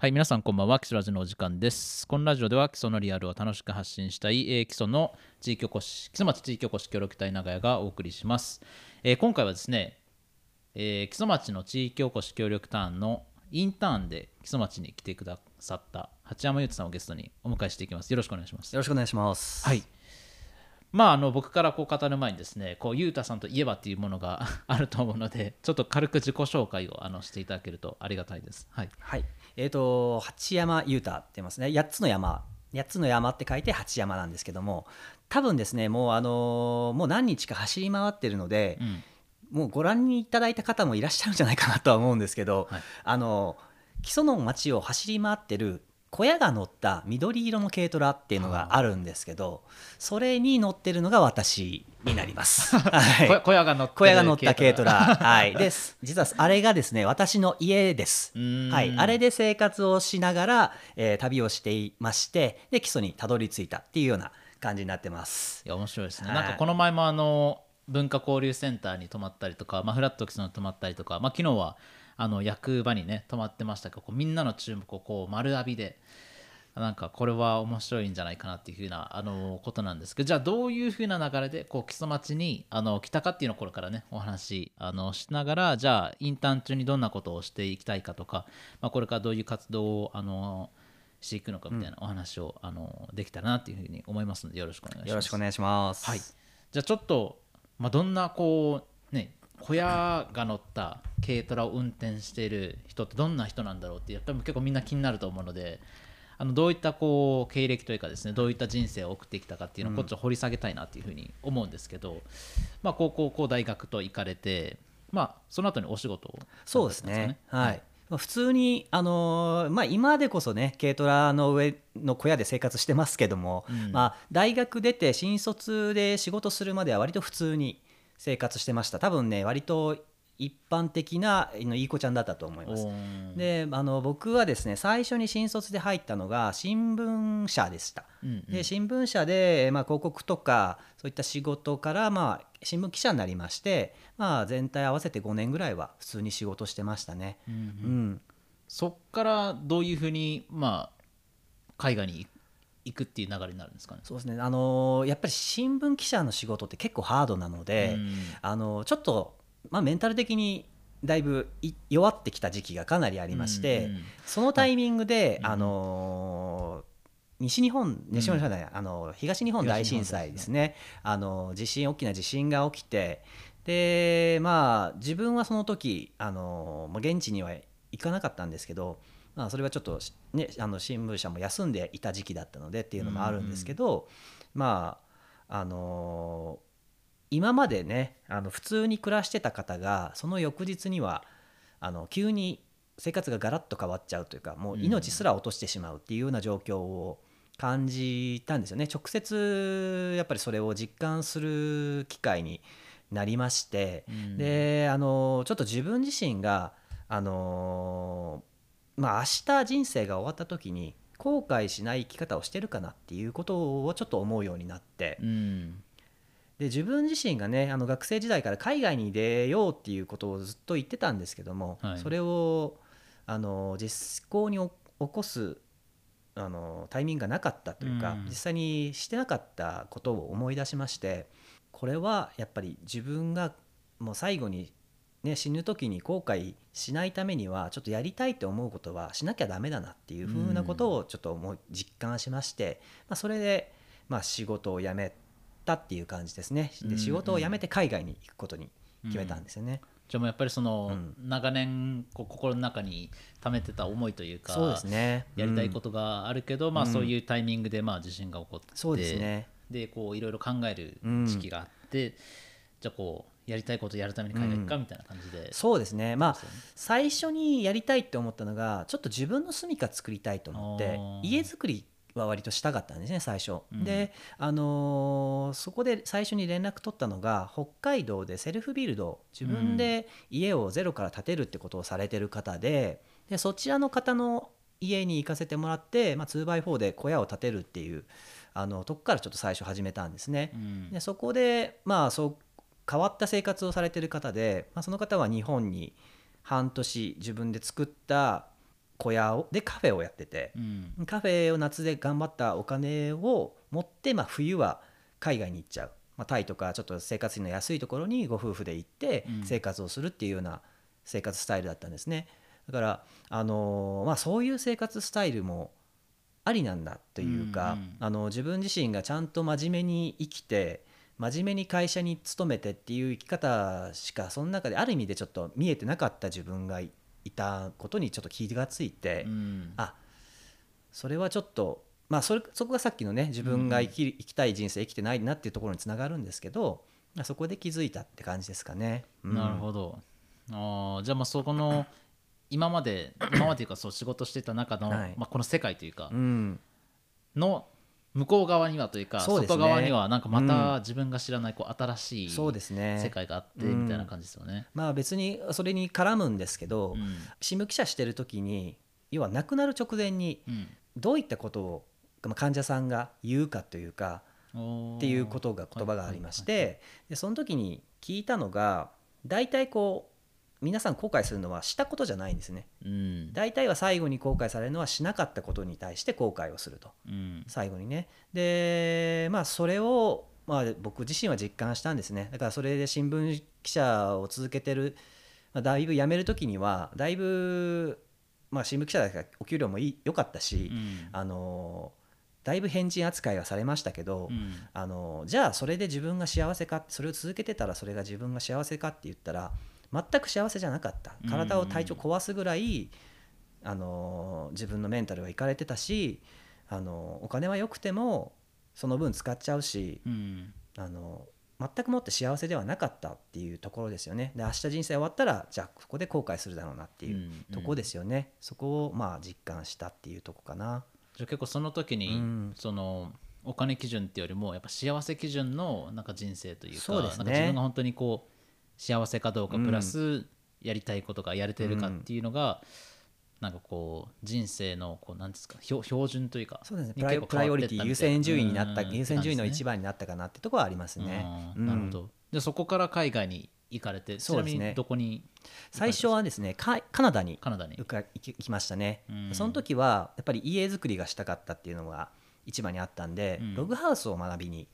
はい、皆さんこんばんは。基礎ラジオのお時間です。このラジオでは基礎のリアルを楽しく発信したい、えー基礎の地域おこし、基礎町地域おこし協力隊長屋がお送りします。えー今回はですね、えー基礎町の地域おこし協力隊のインターンで基礎町に来てくださった八山優斗さんをゲストにお迎えしていきます。よろしくお願いします。よろしくお願いします。はい。まあ、あの僕からこう語る前にですね、こうゆうたさんといえばっていうものが あると思うので、ちょっと軽く自己紹介をあのしていただけるとありがたいです。はい。はい。えっ、と八山裕太って言いますね。八つの山。八つの山って書いて八山なんですけども、多分ですね、もうあのーもう何日か走り回ってるのでう、ん。もうご覧いただいた方もいらっしゃるんじゃないかなとは思うんですけど、はいあの基礎の町を走り回ってる小屋が乗った緑色の軽トラっていうのがあるんですけど、それに乗ってるのが私になります。はい小小屋が乗ってる小屋が乗った軽トラ。はい。です。実はあれがですね、私の家です。はい。あれで生活をしながら、えー旅をしていまして、で、基礎にたどり着いたっていうような感じになってます。いや面白いですね、はいなんかこの前もあの文化交流センターに泊まったりとか、まあ、フラットキスに泊まったりとか、まあ、昨日はあの役場にね泊まってましたけどこうみんなの注目をこう丸浴びでなんかこれは面白いんじゃないかなっていうふうなあのことなんですけどじゃあどういうふうな流れでこう木曽町にあの来たかっていうのをこれからねお話あのしながらじゃあインターン中にどんなことをしていきたいかとか、まあ、これからどういう活動をあのしていくのかみたいなお話を、あのできたらなっていうふうに思いますのでよろしくお願いします。よろしくお願いします。はい、じゃあちょっと、まあ、どんなこうね小屋が乗った軽トラを運転している人ってどんな人なんだろうってやっぱり結構みんな気になると思うのであのどういったこう経歴というかですねどういった人生を送ってきたかっていうのをこっちを掘り下げたいなっていうふうに思うんですけど、まあ、高校こう大学と行かれて、まあ、その後にお仕事をそうですね。はい。まあ普通に、あのーまあ、今でこそね軽トラの上の小屋で生活してますけども、うんまあ、大学出て新卒で仕事するまでは割と普通に生活してました。多分ね割と一般的なあのいい子ちゃんだったと思います。であの僕はですね最初に新卒で入ったのが新聞社でした。うんうん。で新聞社で、まあ、広告とかそういった仕事から、まあ、新聞記者になりまして、まあ、全体合わせて5年ぐらいは普通に仕事してましたね。うんうん。うん。そっからどういうふうに、まあ、海外に行くっていう流れになるんですかね？そうですね。あのやっぱり新聞記者の仕事って結構ハードなので、うん。あのちょっと、まあ、メンタル的にだいぶい弱ってきた時期がかなりありまして、うんうんそのタイミングで、うん。あの西日本西日本じゃない、あの東日本大震災ですね。あの地震大きな地震が起きてでまあ自分はその時あのまあ現地には行かなかったんですけど、まあ、それはちょっと、ね、あの新聞社も休んでいた時期だったのでっていうのもあるんですけど、まああの今までねあの普通に暮らしてた方がその翌日にはあの急に生活がガラッと変わっちゃうというかもう命すら落としてしまうっていうような状況を感じたんですよね。直接やっぱりそれを実感する機会になりまして、うん。であのちょっと自分自身があのまあ明日人生が終わった時に後悔しない生き方をしてるかなっていうことをちょっと思うようになって、うん。で自分自身がねあの学生時代から海外に出ようっていうことをずっと言ってたんですけども、はい。それをあの実行にお起こすあのタイミングがなかったというか、うん。実際にしてなかったことを思い出しましてこれはやっぱり自分がもう最後に、ね、死ぬ時に後悔しないためにはちょっとやりたいと思うことはしなきゃダメだなっていうふうなことをちょっと思い実感しまして、まあ、それで、まあ、仕事を辞めたっていう感じですね。うん。で仕事を辞めて海外に行くことに決めたんですよね。じゃあもうやっぱりその、うん。長年こう心の中に溜めてた思いというかそうですね。やりたいこととがあるけど、まあ、うんそういうタイミングでまあ地震が起こってそうですね。でこういろいろ考えるうん。時期があって、じゃあこうやりたいことやるために海外行くかみたいな感じで、そうですね。まあね。最初にやりたいって思ったのがちょっと自分の住みか作りたいと思って家づくりは割としたかったんですね最初、うん。で、あのーそこで最初に連絡取ったのが北海道でセルフビルド自分で家をゼロから建てるってことをされてる方ででそちらの方の家に行かせてもらって、まあ、2x4 で小屋を建てるっていうあのとこからちょっと最初始めたんですね。うん。でそこでまあそう変わった生活をされてる方で、まあ、その方は日本に半年自分で作った小屋をでカフェをやっててうん。カフェを夏で頑張ったお金を持って、まあ、冬は海外に行っちゃう、まあ、タイとかちょっと生活費の安いところにご夫婦で行ってうん。生活をするっていうような生活スタイルだったんですね。だから、あのーまあ、そういう生活スタイルもありなんだというか、うんうんあの自分自身がちゃんと真面目に生きて真面目に会社に勤めてっていう生き方しかその中である意味でちょっと見えてなかった自分がいいたことにちょっと気がついて、うん。あそれはちょっとまあそれそこがさっきのね自分が生き,、生きたい人生生きてないなっていうところにつながるんですけどまあそこで気づいたって感じですかね。うん。なるほど。あーじゃあまあそこの 今まで今までというかそう仕事してた中の、はい。まあ、この世界というかうん。の向こう側にはというか外側にはなんかまうた自分が知らないこう新しいそうですね。世界があってうんみたいな感じですよね。まあ別にそれに絡むんですけど、うん。新聞記者してる時に要は亡くなる直前にうん。どういったことをまあ患者さんが言うかというかっていうことが言葉がありましてでその時に聞いたのが大体こう皆さん後悔するのはしたことじゃないんですね。うん。大体は最後に後悔されるのはしなかったことに対して後悔をすると。うん。最後にね。でまあそれをまあ僕自身は実感したんですね。だからそれで新聞記者を続けてる、まあ、だいぶ辞める時にはだいぶまあ新聞記者だからお給料もいい良かったし、うん。あのだいぶ変人扱いはされましたけど、うん。あのじゃあそれで自分が幸せかそれを続けてたらそれが自分が幸せかって言ったら全く幸せじゃなかった。体を体調壊すぐらい、あの自分のメンタルはいかれてたしあのお金は良くてもその分使っちゃうしうん。あの全くもって幸せではなかったっていうところですよね。で明日人生終わったらじゃあここで後悔するだろうなっていううん。とこですよね、そこをまあ実感したっていうとこかな。じゃあ結構その時に、うん。そのお金基準っていうよりもやっぱ幸せ基準のなんか人生というかそうですね。なんか自分が本当にこう幸せかどうかうん。プラスやりたいことがやれてるかっていうのが、なんかこう人生のこうなんですか標標準というかそうですね。にプライオリティ優先順位になったうん優先順位の一番になったかなってところはありますね。うんなるほど。でそこから海外に行かれてそうですね。にどこに最初はですねカカナダにカナダに。行きましたね、うん。その時はやっぱり家づくりがしたかったっていうのが一番にあったんで、うん。ログハウスを学びに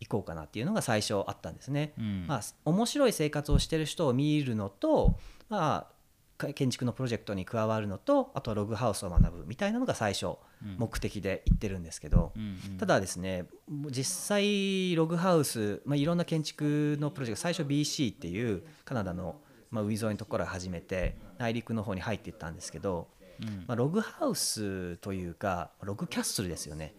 行こうかなっていうのが最初あったんですね、うん。まあ面白い生活をしてる人を見るのとまあか建築のプロジェクトに加わるのとあとはログハウスを学ぶみたいなのが最初うん。目的で行ってるんですけど、うんうん。ただですね実際ログハウス、まあ、いろんな建築のプロジェクト最初 BC っていうカナダの、まあ、海沿いのところから始めて内陸の方に入っていったんですけど、うん。まあ、ログハウスというかログキャッスルですよね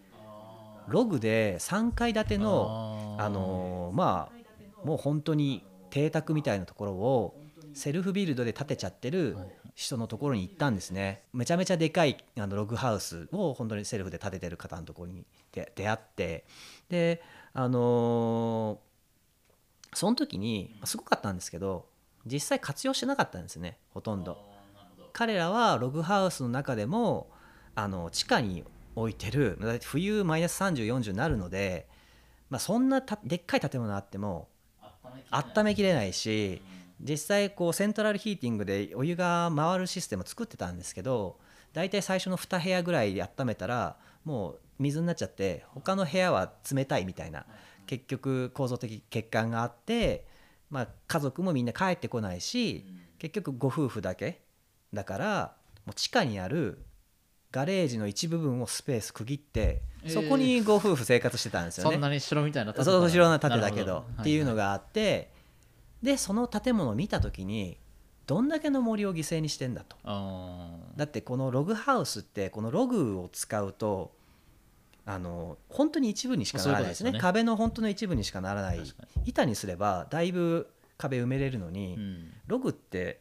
ログで3階建てのあのーまあもう本当に邸宅みたいなところをセルフビルドで建てちゃってる人のところに行ったんですね。めちゃめちゃでかいあのログハウスを本当にセルフで建ててる方のところに出出会って。であのーその時にすごかったんですけど実際活用してなかったんですねほとんど。彼らはログハウスの中でもあの地下に置いてる。だいたい冬マイナス3040になるので、まあ、そんなたでっかい建物あっても温めきれない。し実際こうセントラルヒーティングでお湯が回るシステムを作ってたんですけど大体最初の2部屋ぐらいで温めたらもう水になっちゃって他の部屋は冷たいみたいな結局構造的欠陥があって、まあ、家族もみんな帰ってこないし結局ご夫婦だけだからもう地下にあるガレージの一部分をスペース区切ってえー。そこにご夫婦生活してたんですよね。そんなに城みたいな建てそう後ろの建てだけどほっていうのが、があってでその建物を見た時にどんだけの森を犠牲にしてんだと。だってこのログハウスってこのログを使うとあの本当に一部にしかならないですね。ね。壁の本当の一部にしかならない。板にすればだいぶ壁埋めれるのに、うん。ログって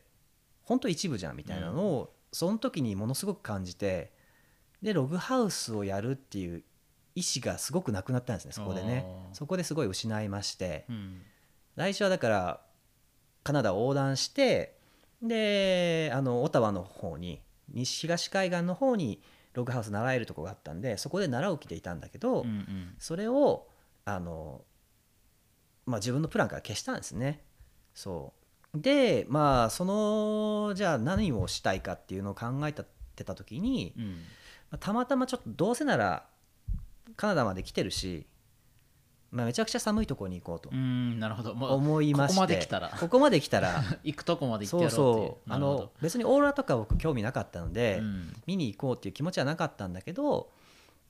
本当一部じゃんみたいなのを、その時にものすごく感じてでログハウスをやるっていう意思がすごくなくなったんですねそこでね。そこですごい失いまして。うん。来週はだからカナダを横断してであのオタワの方に西東海岸の方にログハウス習えるとこがあったんでそこで習う気でいたんだけど、うんうん。それをあの、まあ、自分のプランから消したんですね。そう。でまあそのじゃあ何をしたいかっていうのを考えたってた時に、うん。まあたまたまちょっとどうせならカナダまで来てるし、まあ、めちゃくちゃ寒いところに行こうと。うんなるほど。もう思いまして。ここまで来たら。ここまで来たら。行くとこまで行ってそうやろうっていう。そうあの別にオーロラとか僕興味なかったので、うん。見に行こうっていう気持ちはなかったんだけど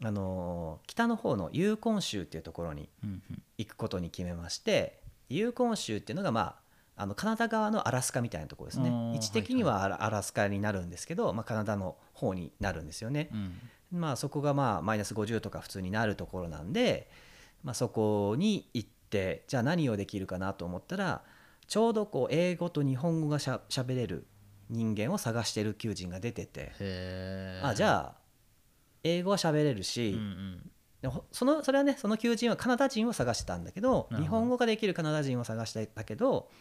あの北の方のユーコン州っていうところにうんうん。行くことに決めましてユーコン州っていうのがまああのカナダ側のアラスカみたいなところですね。位置的にはアラスカになるんですけど、まあ、カナダの方になるんですよね。うん。まあ、そこがまあマイナス50とか普通になるところなんで、まあ、そこに行ってじゃあ何をできるかなと思ったらちょうどこう英語と日本語がしゃべれる人間を探してる求人が出てて、あじゃあ英語は喋れるし、うんうん。そのそれはねその求人はカナダ人を探してたんだけど。日本語ができるカナダ人を探してたけど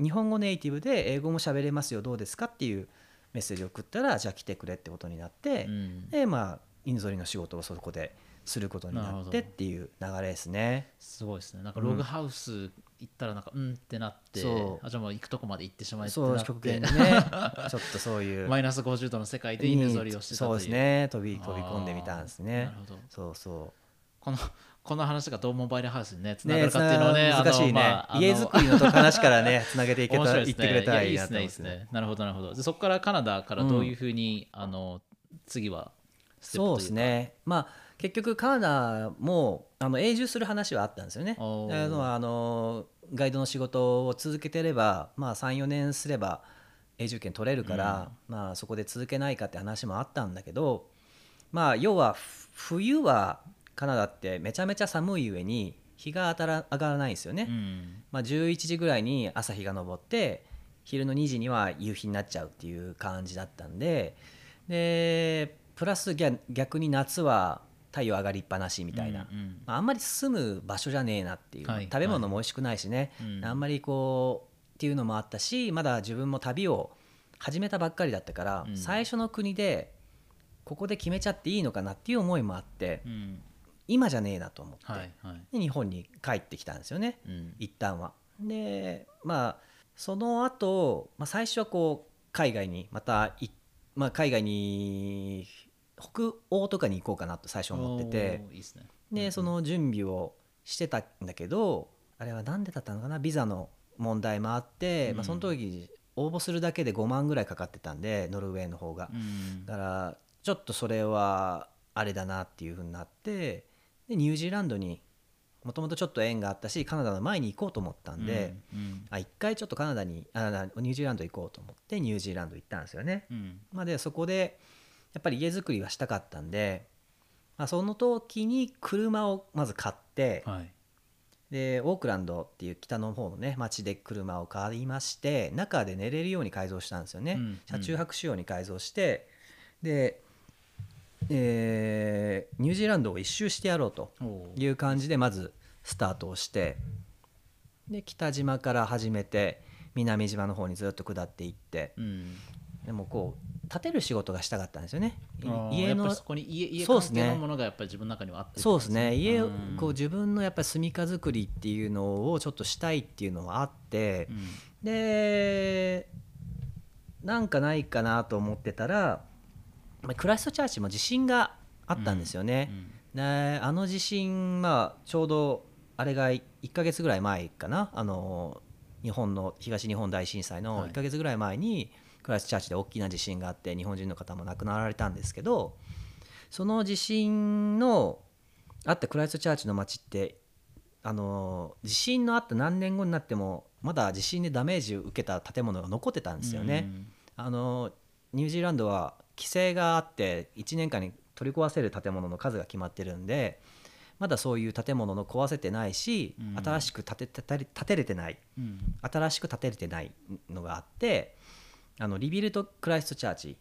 日本語ネイティブで英語も喋れますよどうですかっていうメッセージを送ったらじゃあ来てくれってことになって、うん。でまあ犬ぞりの仕事をそこですることになってっていう流れですね。すごいですね。なんかログハウス行ったらなんかうんってなって、そう。あじゃあもう行くとこまで行ってしまえってそうなって。極限にね ちょっとそういう。マイナス50度の世界で犬ぞりをしてたという。そうですね。飛び飛び込んでみたんですね。なるほど。そうそう。このこの話がどうモバイルハウスにねつながるかっていうのをね難しいね、まあ家づくりの話からね つなげていけたい言ってくれたらいいなと思って。ですねいいですね。なるほどなるほど。でそこからカナダからどういうふうに、あの次はそうですね。まあ結局カナダもあの永住する話はあったんですよね。あのあのガイドの仕事を続けてれば、まあ、34年すれば永住権取れるから、まあ、そこで続けないかって話もあったんだけど、まあ、要はふ冬はカナダってめちゃめちゃ寒い上に日が当たら上がらないんですよね。うん。まあ、11時ぐらいに朝日が昇って昼の2時には夕日になっちゃうっていう感じだったんででプラス逆逆に夏は太陽上がりっぱなしみたいな、うんうん。まあ、あんまり住む場所じゃねえなっていう、はい。食べ物も美味しくないしね、うん。あんまりこうっていうのもあったしまだ自分も旅を始めたばっかりだったから、うん。最初の国でここで決めちゃっていいのかなっていう思いもあってうん今じゃねえなと思って、はいはい。で日本に帰ってきたんですよね。うん。一旦は。でまあその後、まあ最初はこう海外にまたい、まあ、海外に北欧とかに行こうかなと最初思ってて。いいですね。でその準備をしてたんだけどあれは何でだったのかな？ビザの問題もあって、うん。まあ、その時応募するだけで5万ぐらいかかってたんでノルウェーの方が。うん。だからちょっとそれはあれだなっていうふうになってでニュージーランドにもともとちょっと縁があったしカナダの前に行こうと思ったんで、うんあ一回ちょっとカナダにあなニュージーランド行こうと思ってニュージーランド行ったんですよね。うん。まあ、でそこでやっぱり家づくりはしたかったんで、まあ、その時に車をまず買って、はい。でオークランドっていう北の方のね町で車を買いまして中で寝れるように改造したんですよね、うん。車中泊仕様に改造してで、えーニュージーランドを一周してやろうという感じでまずスタートをしてで北島から始めて南島の方にずっと下っていってうん。でもこう建てる仕事がしたかったんですよね。家のそこに家家関そうですね。係のものがやっぱり自分の中にはあってそうですね。家をうん。こう自分のやっぱり住みか作りっていうのをちょっとしたいっていうのはあってうん。でなんかないかなと思ってたらまあクライストチャーチも地震があったんですよね。であの地震まあちょうどあれが1ヶ月ぐらい前かなあの日本の東日本大震災のはい1ヶ月ぐらい前にクライストチャーチで大きな地震があって日本人の方も亡くなられたんですけどその地震のあったクライストチャーチの町ってあの地震のあった何年後になってもまだ地震でダメージを受けた建物が残ってたんですよね。あのニュージーランドは規制があって1年間に取り壊せる建物の数が決まってるんでまだそういう建物の壊せてないし、うん。新しく建て建て建てれてない。新しく建てれてないのがあってあのリビルト・クライスト・チャーチ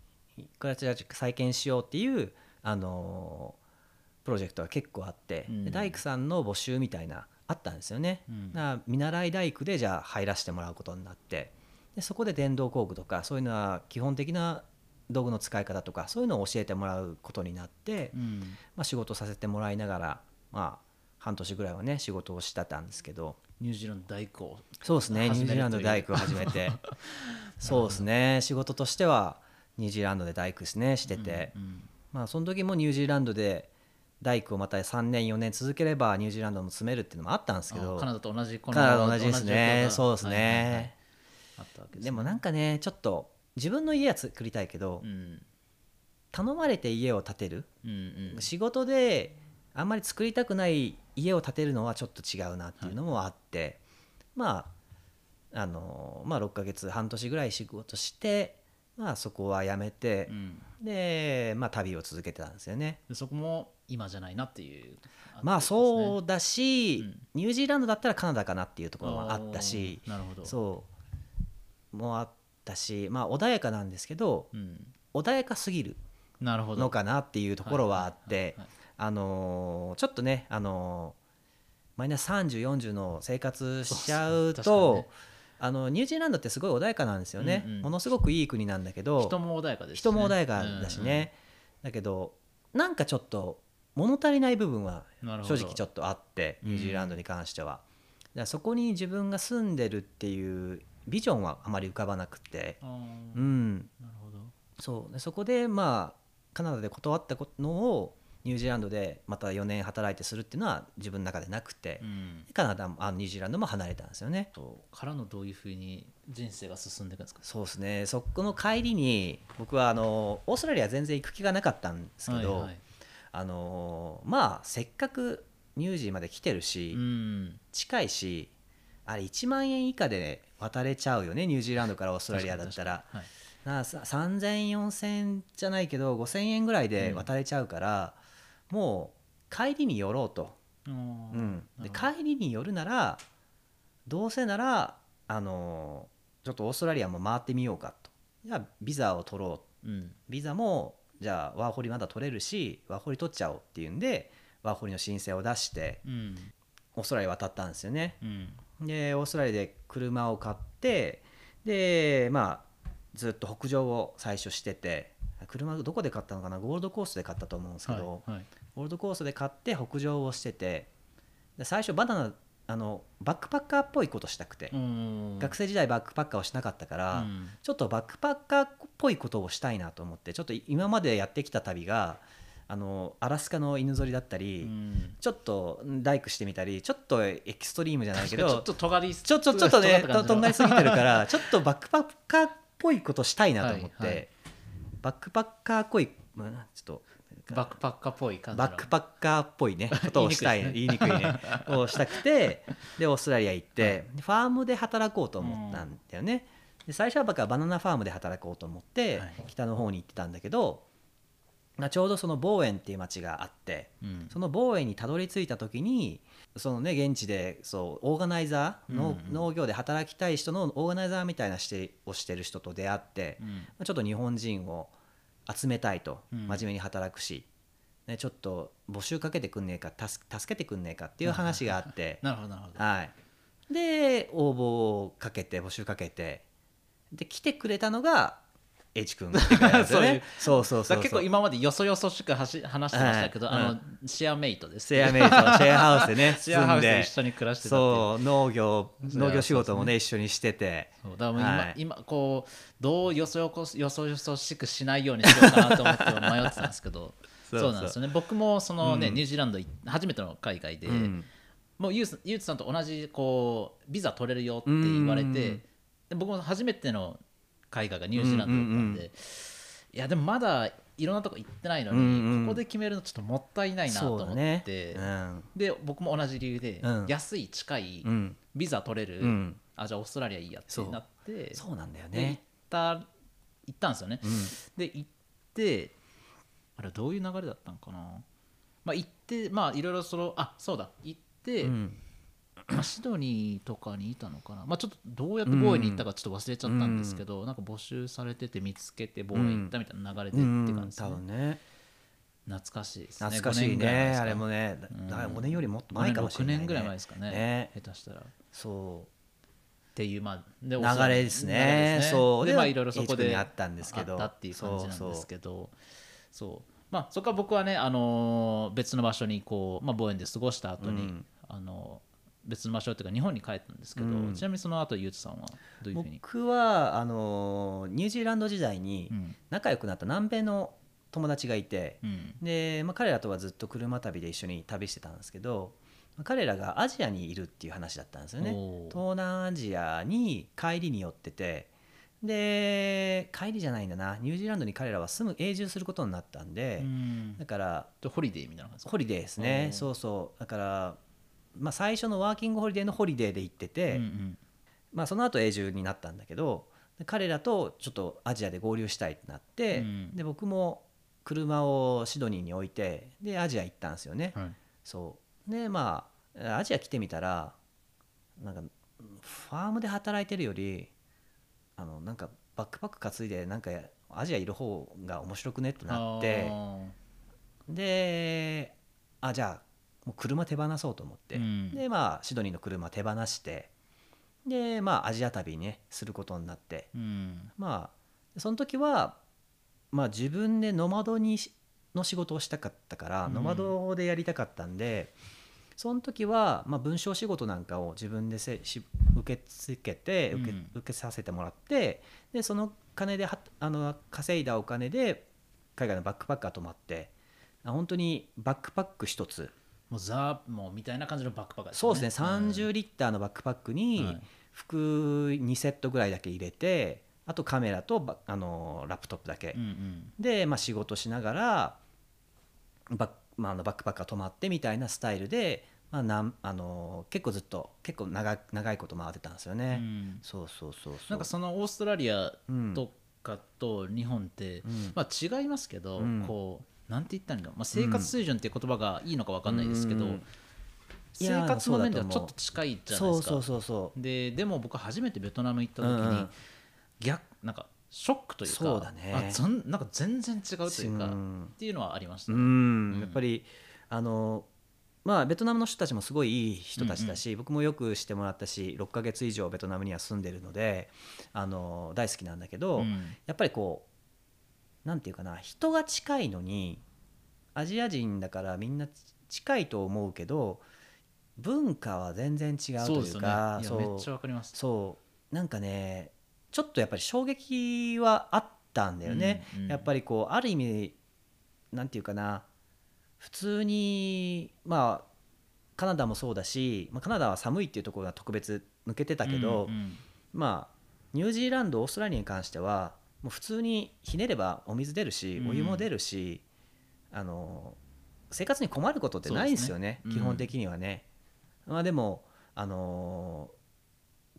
クライスト・チャーチ再建しようっていうあのプロジェクトが結構あって、う大工さんの募集みたいなあったんですよね。うん。だから見習い大工でじゃあ入らせてもらうことになってでそこで電動工具とかそういうのは基本的な道具の使い方とかそういうのを教えてもらうことになって、うん。まあ、仕事させてもらいながら、まあ、半年ぐらいはね仕事をしてたんですけど。ニュージーランド大工そうですねニュージーランド大工を始めて。そうですね。仕事としてはニュージーランドで大工ですねしてて、うんまあその時もニュージーランドで大工をまた3年4年続ければニュージーランドも住めるっていうのもあったんですけど。あカナダと同じこのカナダと同じですね。そうですはいはいはい。ねあったわけですね。でもなんかねちょっと自分の家は作りたいけど、うん頼まれて家を建てる。うん。うん仕事であんまり作りたくない家を建てるのはちょっと違うなっていうのもあって、まああのまあ6ヶ月半年ぐらい仕事してまあそこはやめてう、ん。でまあ旅を続けてたんですよね。でそこも今じゃないなっていうまあそうだし、うん。ニュージーランドだったらカナダかなっていうところもあったしなるほど。そう。もあったしまあ穏やかなんですけどうん、穏やかすぎるのかなっていうところはあっはいてあのーちょっとね、あのーマイナス3040の生活しちゃうとあのニュージーランドってすごい穏やかなんですよね、うんうん。ものすごくいい国なんだけど人も穏やかですしね。人も穏やかだしね、だけどなんかちょっと物足りない部分は正直ちょっとあってうんニュージーランドに関しては、だからそこに自分が住んでるっていうビジョンはあまり浮かばなくて。うん。なるほど。そう。でそこでまあカナダで断ったのをニュージーランドでまた4年働いてするっていうのは自分の中でなくて、うん。カナダもあニュージーランドも離れたんですよね。からのどういうふうに人生が進んでいくんですか？そうですね。そこの帰りに僕はあのオーストラリア全然行く気がなかったんですけど、はいはい。あのまあせっかくニュージーまで来てるし、うん。近いしあれ1万円以下で渡れちゃうよねニュージーランドからオーストラリアだったら。確かになあさ30004000じゃないけど5000円ぐらいで渡れちゃうから、もう帰りに寄ろうと、うん、で帰りに寄るならどうせならあのちょっとオーストラリアも回ってみようかと。じゃあビザを取ろう。うん。ビザもじゃあワーホリまだ取れるしワーホリ取っちゃおうっていうんでワーホリの申請を出してうん。オーストラリア渡ったんですよね。うんでオーストラリアで車を買ってでまあずっと北上を最初してて車どこで買ったのかな？ゴールドコーストで買ったと思うんですけど、はいはい。ゴールドコーストで買って北上をしててで最初バナナあのバックパッカーっぽいことしたくて、うん学生時代バックパッカーをしなかったから、うん。ちょっとバックパッカーっぽいことをしたいなと思ってちょっと今までやってきた旅があのアラスカの犬ぞりだったり、うん。ちょっと大工してみたりちょっとエキストリームじゃないけどちょっと尖りちょちょちょっとねととんがりすぎてるらから ちょっとバックパッカーっぽいことしたいなと思って、はいはい。バックパッカーっぽいまあちょっとバックパッカーっぽい感じの。バックパッカーっぽいねことをしたい言いにくいね。をしたくてでオーストラリア行って、でファームで働こうと思ったんだよね、で最初はバナナファームで働こうと思って、はい。北の方に行ってたんだけど、まあ、ちょうどそのボーエンっていう町があってうん。そのボーエンにたどり着いた時にそのね現地でそうオーガナイザーの、うんうん。農業で働きたい人のオーガナイザーみたいなしてをしてる人と出会って、うん。まあちょっと日本人を集めたいとうん。真面目に働くし、ね、ちょっと募集かけてくんねえか助助けてくんねえかっていう話があって、なるほどなるほど。はい、で応募をかけて募集かけてで来てくれたのが H 君 そうそうそう結構今までよそよそしくはし話してましたけど、はい。あのシェアメイトです。シェアメイト シェアハウスでね。シェアハウス住んで。で一緒に暮らしてたそう農業農業仕事もね一緒にしてて。そうだから今,、はい。今こうどうよそよこよそよそしくしないようにしようかなと思って迷ってたんですけど。そうなんですよね。僕もそのね、うん。ニュージーランドい初めての海外で、うん。もうユースユーツさんと同じこうビザ取れるよって言われうん。てで僕も初めての海外がニュージーランドだったんで、うんうんいやでもまだいろんなとこ行ってないのに、うんうんここで決めるのちょっともったいないなと思っだねて、うんで僕も同じ理由で、うん。安い近いうん。ビザ取れる、うん。あじゃあオーストラリアいいやってなってそう。なんだよで行っねた行ったんですよね、うん。で行ってあれどういう流れだったのかな。まあ行ってまあいろいろそのあそうだ行って、シドニーとかにいたのかな、まあ、ちょっとどうやってボーイに行ったかちょっと忘れちゃったんですけど、なんか募集されてて見つけてボーイ行ったみたいな流れでって感じですね、多分ね懐かしいですね。懐かしい5年ぐらい前ですか？ねあれもねだうん。だから5年よりもっと前かもしれない、ね、6年ぐらい前ですかね。ね下手したらっそていうまあでう流れですね。ですそう。でまあいろいろそこでにあったんですけど。あったっていう感じなんですけど。そう。まあそこから僕はね、あのー別の場所にこう、まあ、ボーエンで過ごした後に、うん。あの別の場所というか日本に帰ったんですけど、うん。ちなみにその後ゆうとさんはどういうふうに、僕はあのニュージーランド時代にうん。仲良くなった南米の友達がいて、うん。で、まあ、彼らとはずっと車旅で一緒に旅してたんですけどまあ彼らがアジアにいるっていう話だったんですよね。東南アジアに帰りに寄っててで帰りじゃないんだな。ニュージーランドに彼らは住む永住することになったんで、うん。だからとホリデーみたいな感じですか？ホリデーですね。そうそう。だから、まあ、最初のワーキングホリデーのホリデーで行ってて、うんうん。まあ、その後永住になったんだけどで彼らとちょっとアジアで合流したいってなって、うんで僕も車をシドニーに置いてでアジア行ったんですよね、はい。そう。でまあアジア来てみたらなんかファームで働いてるよりあのなんかバックパック担いでなんかアジアいる方が面白くねってなってあであじゃあもう車手放そうと思って、うん。でまあシドニーの車手放して。でまあアジア旅ねすることになって。ーうん。まあその時はまあ自分でノマドにしの仕事をしたかったから、うん。ノマドでやりたかったんでその時は、まあ、文章仕事なんかを自分でせし受け付けて受け,、うん受けさせてもらってでその金ではあの稼いだお金で海外のバックパッカー泊まってあ本当にバックパック一つもうザもうみたいな感じのバックパッカーそうですね。ん。30リッターのバックパックはにい。服2セットぐらいだけ入れてあとカメラとバあのラップトップだけ。うんうん。で、まあ、仕事しながらバッ,、まあ、あのバックパッカー泊まってみたいなスタイルで、まあ、なんあの結構ずっと結構長長いこと回ってたんですようね、ん。そうそうそうそう。なんかそのオーストラリアうんとかと日本って、うん。まあ違いますけど、うん。こうなんて言ったらいいの、まあ、生活水準っていう言葉がいいのか分かんないですけど、うん。い生や活の面ではちょっと近いじゃないですか。そうそうそうそう。ででも僕初めてベトナム行った時に、うん。うん逆なんかショックというかそうだね。あなんか全然違うというか、うん。っていうのはありましたうね、ん。やっぱりあのまあベトナムの人たちもすごいいい人たちだし、僕もよくしてもらったし6ヶ月以上ベトナムには住んでるのであの大好きなんだけど、うん。やっぱりこうなんていうかな人が近いのにアジア人だからみんな近いと思うけど文化は全然違うというかそういやめっちゃわかります。そうなんかねちょっとやっぱり衝撃はあったんだよね、うんうん。やっぱりこうある意味なんていうかな普通にまあカナダもそうだし、まあ、カナダは寒いっていうところが特別抜けてたけど、うんうん。まあニュージーランドオーストラリアに関してはもう普通にひねればお水出るしうん。お湯も出るし、あの生活に困ることってないんですよねね。基本的にはね。まあ、でもあの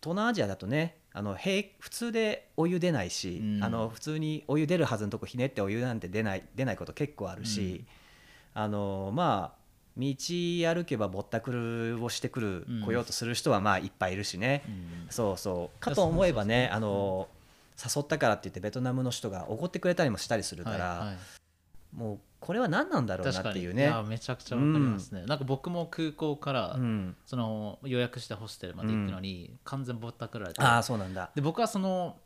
東南アジアだとねあの平普通でお湯出ないし、うん。あの普通にお湯出るはずのとこひねってお湯なんて出ない出ないこと結構あるし、あのまあ道歩けばぼったくるをしてくる、うん。来ようとする人はまあいっぱいいるしね、うん。そうそう。かと思えばねあの誘ったからって言ってベトナムの人がおごってくれたりもしたりするから、はいはい。もうこれは何なんだろうなっていうね。やめちゃくちゃわかりますね、なんか僕も空港から、うん、その予約したホステルまで行くのに、完全ぼったくられて。ああそうなんだ。で僕はその、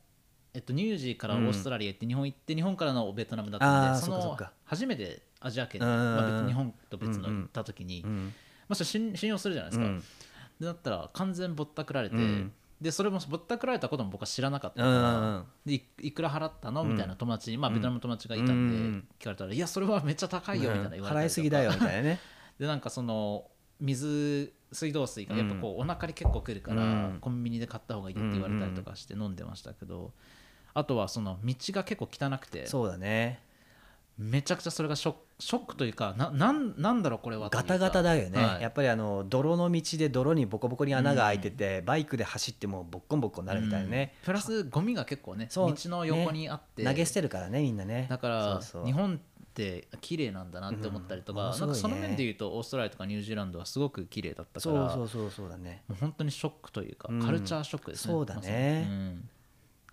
えっと、ニュージーからオーストラリア行って日本行って日本からのベトナムだったんあーでその初めてアジア圏まあ、日本と別のうんうん。行った時に、うん。まあ、信信用するじゃないですか、うん。でだったら完全ぼったくられて、うんでそれもぼったくられたことも僕は知らなかったうから、でいいくら払ったの？うん。みたいな友達に、まあ、ベトナムの友達がいたんで、うん。聞かれたら「いやそれはめっちゃ高いよ」みたいな言われたりとか。払いすぎだよみたいなね。でなんかその水水道水がやっぱこうお腹に結構くるから、うん。コンビニで買った方がいいって言われたりとかして飲んでましたけど、あとはその道が結構汚くてそうだね。めちゃくちゃそれがショックというかななんなんだろうこれはガタガタだよね、はい。やっぱりあの泥の道で泥にボコボコに穴が開いてて、バイクで走ってもボッコンボッコンなるみたいなね、うん。プラスゴミが結構ね道の横にあって、投げ捨てるからねみんなね。だから日本って綺麗なんだなって思ったりとか,、うんねなんかその面で言うとオーストラリアとかニュージーランドはすごく綺麗だったかそうらそうそうそうだねもう本当にショックというか、うん。カルチャーショックですね。そうだね。まさに。うん。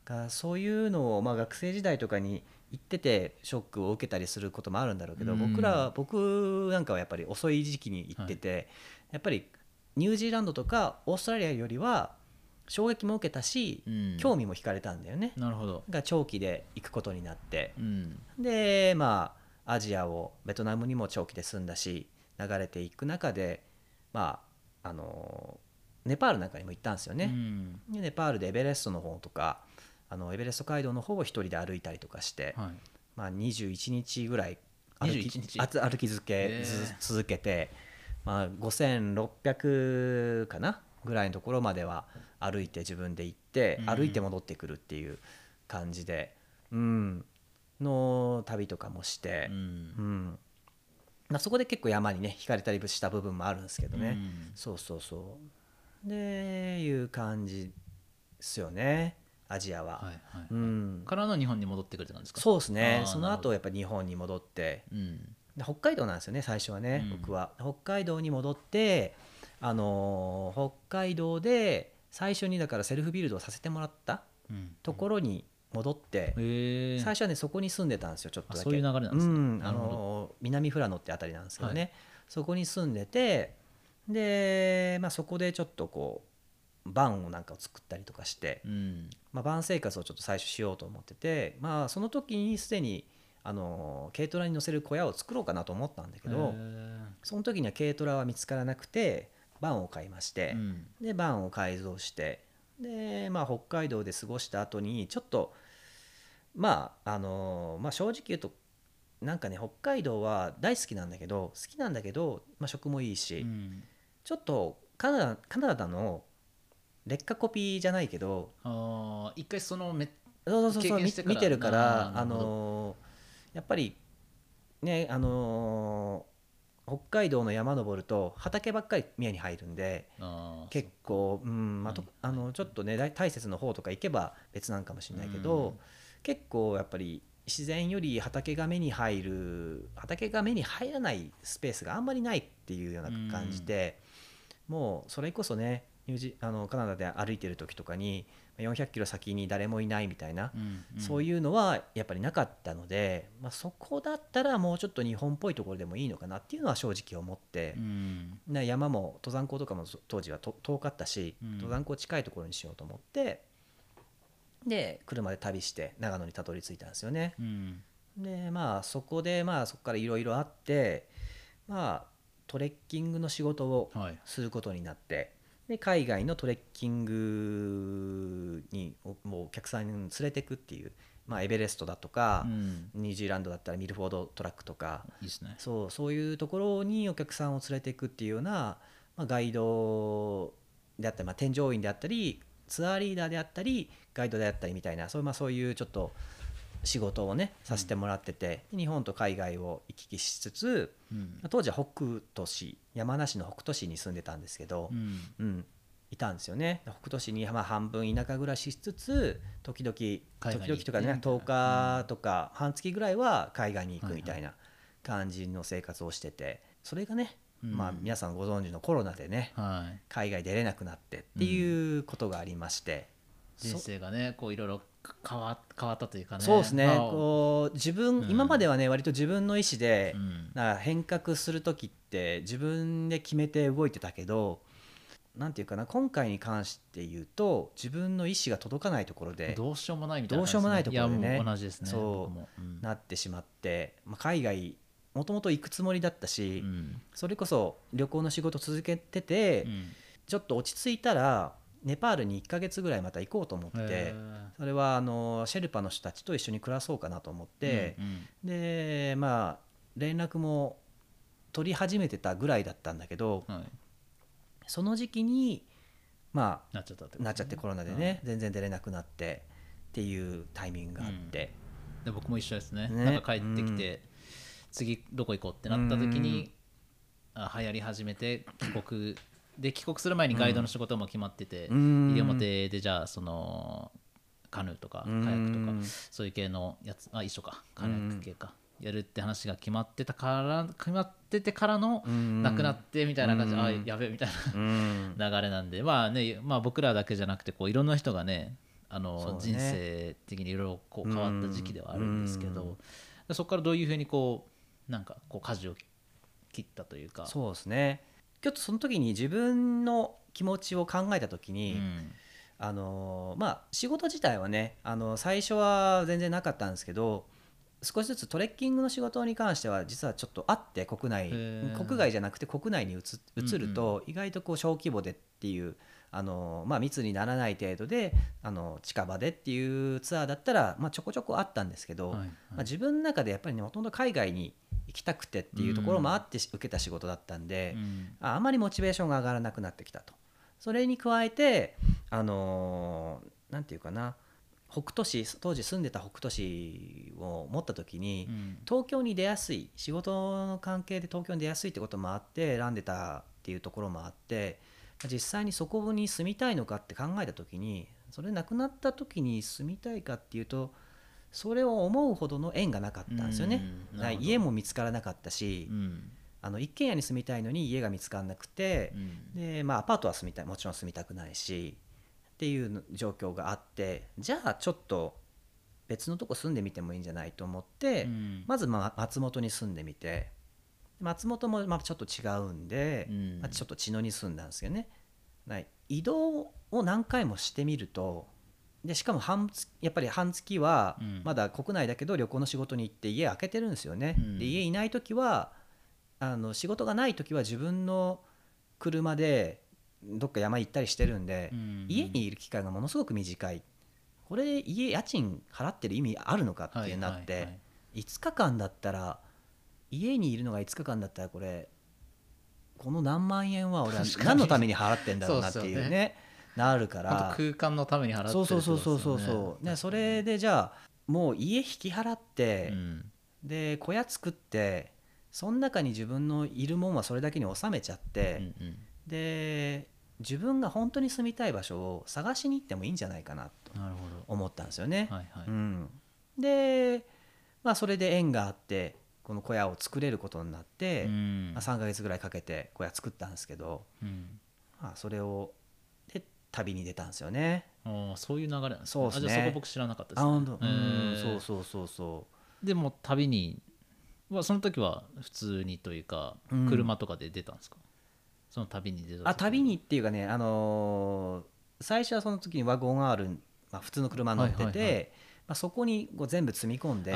がそういうのを、まあ、学生時代とかに行っててショックを受けたりすることもあるんだろうけど、うん。僕ら僕なんかはやっぱり遅い時期に行ってて、やっぱりニュージーランドとかオーストラリアよりは衝撃も受けたし、うん。興味も惹かれたんだよね。なるほど、が長期で行くことになって。うん。でまあアジアをベトナムにも長期で住んだし流れていく中でまああのネパールなんかにも行ったんですようね。ん。でネパールでエベレストの方とかあのエベレスト街道の方を一人で歩いたりとかして、はい。まあ、21日ぐらい歩き21日。あつ歩き続け、続けて、まあ、5600かなぐらいのところまでは歩いて自分で行ってうん。歩いて戻ってくるっていう感じで、うん、の旅とかもしてう、ん。うん。まあ、そこで結構山にね惹かれたりした部分もあるんですけどね、うん。そうそうそう。でいう感じですよねアジアは。はいはいうん、からの日本に戻ってくるって感じですか？そうですね。その後やっぱり日本に戻って。うん。で北海道なんですよね最初はね、うん。僕は。北海道に戻ってあのー北海道で最初にだからセルフビルドをさせてもらったうん。ところに戻って、へえ最初はねそこに住んでたんですよちょっとだけ。あそういう流れなんですね。うん。あのー南富良野ってあたりなんですけどね、はそこに住んでてで、まあ、そこでちょっとこうバンをなんかを作ったりとかして、うん。まあ、バン生活をちょっと最初しようと思ってて、まあ、その時にすでにあの軽トラに乗せる小屋を作ろうかなと思ったんだけど、その時には軽トラは見つからなくてバンを買いましてう、ん。でバンを改造してで、まあ、北海道で過ごした後にちょっとまああのまあ正直言うとなんかね北海道は大好きなんだけど好きなんだけど、まあ、食もいいし、うん。ちょっとカナダカナダの劣化コピーじゃないけどあー一回そのめそうそうそう見てるからあのーやっぱりねあのー北海道の山登ると畑ばっかり見えに入るんで結構うんまああのちょっとね大大雪の方とか行けば別なんかもしれないけど、うん。結構やっぱり自然より畑が目に入る畑が目に入らないスペースがあんまりないっていうような感じで、もうそれこそねニュージあのカナダで歩いてる時とかに400キロ先に誰もいないみたいな、うんそういうのはやっぱりなかったので、まあ、そこだったらもうちょっと日本っぽいところでもいいのかなっていうのは正直思ってう、ん。な山も登山口とかもそ当時はと遠かったし、うん。登山口近いところにしようと思ってで車で旅して長野にたどり着いたんですよね。うん。でまあそこでまあそこからいろいろあってまあトレッキングの仕事をはい。することになってで海外のトレッキングにおもうお客さんに連れていくっていう、まあ、エベレストだとかう、ん。ニュージーランドだったらミルフォードトラックとかいいですね。そうそういうところにお客さんを連れていくっていうような、まあ、ガイドであったり、まあ、添乗員であったりツアーリーダーであったりガイドであったりみたいなそういう,、まあ、そういうちょっと仕事をねさせてもらってて、日本と海外を行き来しつつうん。当時は北斗市山梨の北斗市に住んでたんですけどう、ん。うんいたんですよね。北斗市にまあ半分田舎暮らししつつ時々時々とかねみたいな10日とか半月ぐらいは海外に行くみたいな感じの生活をしててそれがね、うん。まあ皆さんご存知のコロナでねはい。海外出れなくなってっていうことがありまして、人生がねこういろいろ変わ変わったというかね。そうですね。まあこう自分、うん。今まではね割と自分の意思で、うん。変革する時って自分で決めて動いてたけどなんていうかな今回に関して言うと自分の意思が届かないところでどうしようもないみたいなどうしようもないところでね同じですねそううん。なってしまって、まあ、海外もともと行くつもりだったし、うん。それこそ旅行の仕事続けてて、うん。ちょっと落ち着いたらネパールに1ヶ月ぐらいまた行こうと思ってへそれはあのシェルパの人たちと一緒に暮らそうかなと思っーて、うんでまあ連絡も取り始めてたぐらいだったんだけどその時期にまなっちゃったってなっちゃってコロナでね、全然出れなくなってっていうタイミングがあって、で僕も一緒ですね。ね。なんか帰ってきて、次どこ行こうってなった時に、あ流行り始めて帰国で帰国する前にガイドの仕事も決まってて、うん。西表でじゃあそのカヌーとかカうん。ヤックとかそういう系のやつあ一緒か。カヤック系か、やるって話が決まってたから決まっててからのうん。なくなってみたいな感じで、うん。あやべえみたいうん。な 流れなんで。まあね、まあ、僕らだけじゃなくてこういろんな人がねあのね。人生的にいろいろこう変わった時期ではあるんですけど、うん。でそこからどういうふうにこうなんかこう舵を切ったというか。そうですねちょっとその時に自分の気持ちを考えた時に、うん。あのまあ仕事自体はねあの最初は全然なかったんですけど少しずつトレッキングの仕事に関しては実はちょっとあって国内国外じゃなくて国内に移移ると意外とこう小規模でっていうあの、まあ、密にならない程度であの近場でっていうツアーだったら、まあ、ちょこちょこあったんですけど、はいはい。まあ、自分の中でやっぱりねほとんど海外に行きたくてっていうところもあって受けた仕事だったんで、うん。ああまりモチベーションが上がらなくなってきたと。それに加えてあのーなんていうかな北斗市当時住んでた北斗市を持った時に、うん。東京に出やすい仕事の関係で東京に出やすいってこともあって選んでたっていうところもあって実際にそこに住みたいのかって考えた時にそれなくなった時に住みたいかっていうとそれを思うほどの縁がなかったんですよね。家も見つからなかったし、うん。あの一軒家に住みたいのに家が見つからなくてう、ん。でまあアパートは住みたいもちろん住みたくないしっていう状況があってじゃあちょっと別のとこ住んでみてもいいんじゃないと思って、うん。まずまあ松本に住んでみて松本もまあちょっと違うんで、うん。まあ、ちょっと茅野に住んだんですけどね移動を何回もしてみるとでしかも半月やっぱり半月はうん。まだ国内だけど旅行の仕事に行って家開けてるんですよね、うん。で家いない時はあの仕事がない時は自分の車でどっか山行ったりしてるんで、うん。家にいる機会がものすごく短い。これ家家賃払ってる意味あるのかってなって、はいはいはい。5日間だったら家にいるのが5日間だったらこれこの何万円は俺は何のために払ってんだろうなっていうねなるかあらと空間のために払ってるそうそうそうそうそうねそう。ねそれでじゃあもう家引き払って、うん。で小屋作ってその中に自分のいるもんはそれだけに収めちゃって、で自分が本当に住みたい場所を探しに行ってもいいんじゃないかなと思ったんですよね。どはいはい。うん、で、まあ、それで縁があってこの小屋を作れることになって、うん。まあ、3ヶ月ぐらいかけて小屋作ったんですけど、うん。まあ、それをで旅に出たんですよね。あーそういう流れなんですそうっすね。あじゃあそこ僕知らなかったですあね本当、うんそうそうそうそでも旅にはその時は普通にというかうん。車とかで出たんですか、その旅に出たあ旅にっていうかね、あのー最初はその時にワゴン R、まあ、普通の車乗ってて、はいはいはい。まあ、そこにこう全部積み込んで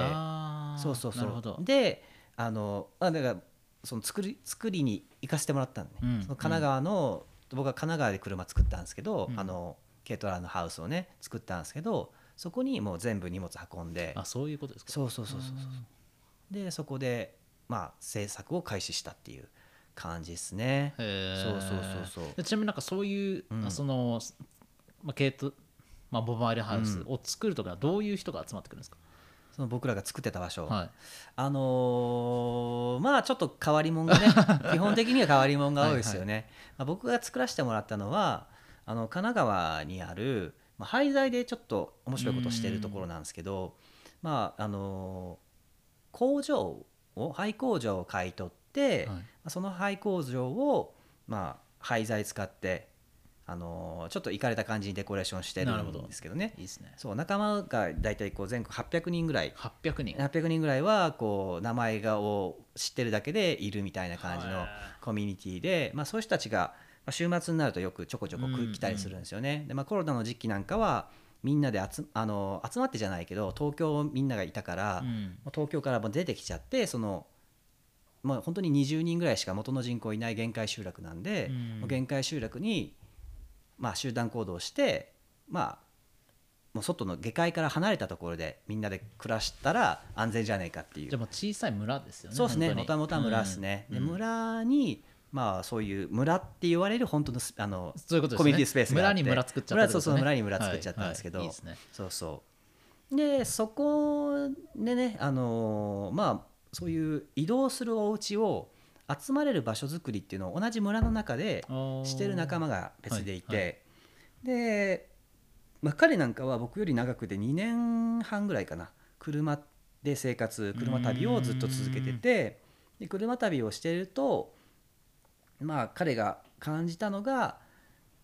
そうそうそう。なるほど。であのあだからその作り作りに行かせてもらったんで、ね。うんその神奈川の、僕は神奈川で車作ったんですけど、うん。あの軽トラのハウスをね作ったんですけどそこにもう全部荷物運んであそういうことですか？そうそうそうそうそうでそこでまあ制作を開始したっていう感じですね。そうそうそうそう。でちなみになんかそういう、うん。あその、まあ、ケイト、まあ、ボバイルハウスを作るときはどういう人が集まってくるんですか、その僕らが作ってた場所、はい。あのーまあちょっと変わり者がね 基本的には変わり者が多いですよね。まあ、僕が作らせてもらったのはあの神奈川にある、まあ、廃材でちょっと面白いことをしてるところなんですけどまああのー工場を廃工場を買い取って、はい。まあその廃工場を、まあ、廃材使って、あのーちょっといかれた感じにデコレーションしてるんですけどね。いいですね。そう仲間が大体こう全国800人ぐらい。800人。800人ぐらいはこう名前がを知ってるだけでいるみたいな感じのはい。コミュニティで、まあ、そういう人たちがまあ週末になるとよくちょこちょこうん来たりするんですよね。でまあ、コロナの時期なんかはみんなで集あの集まってじゃないけど東京みんながいたから、もうん。う東京からも出てきちゃってその、まあ、本当に20人ぐらいしか元の人口いない限界集落なんで、うん。限界集落に、まあ、集団行動してまあもう外の下界から離れたところでみんなで暮らしたら安全じゃねえかっていう。じゃあもう小さい村ですよねそうですね。もたもた村ですね、でうん。うん。村にまあそういう村って言われる本当のスあのそういうことね。コミュニティスペース村に村作っちゃったね。村そうそう村に村作っちゃったんですけど、はいはいいいですね。そうそう。でそこでねあのまあそういう移動するお家を集まれる場所づくりっていうのを同じ村の中でしてる仲間が別でいて、で、まあ、彼なんかは僕より長くで2年半ぐらいかな。車で生活車旅をずっと続けててで車旅をしているとまあ彼が感じたのが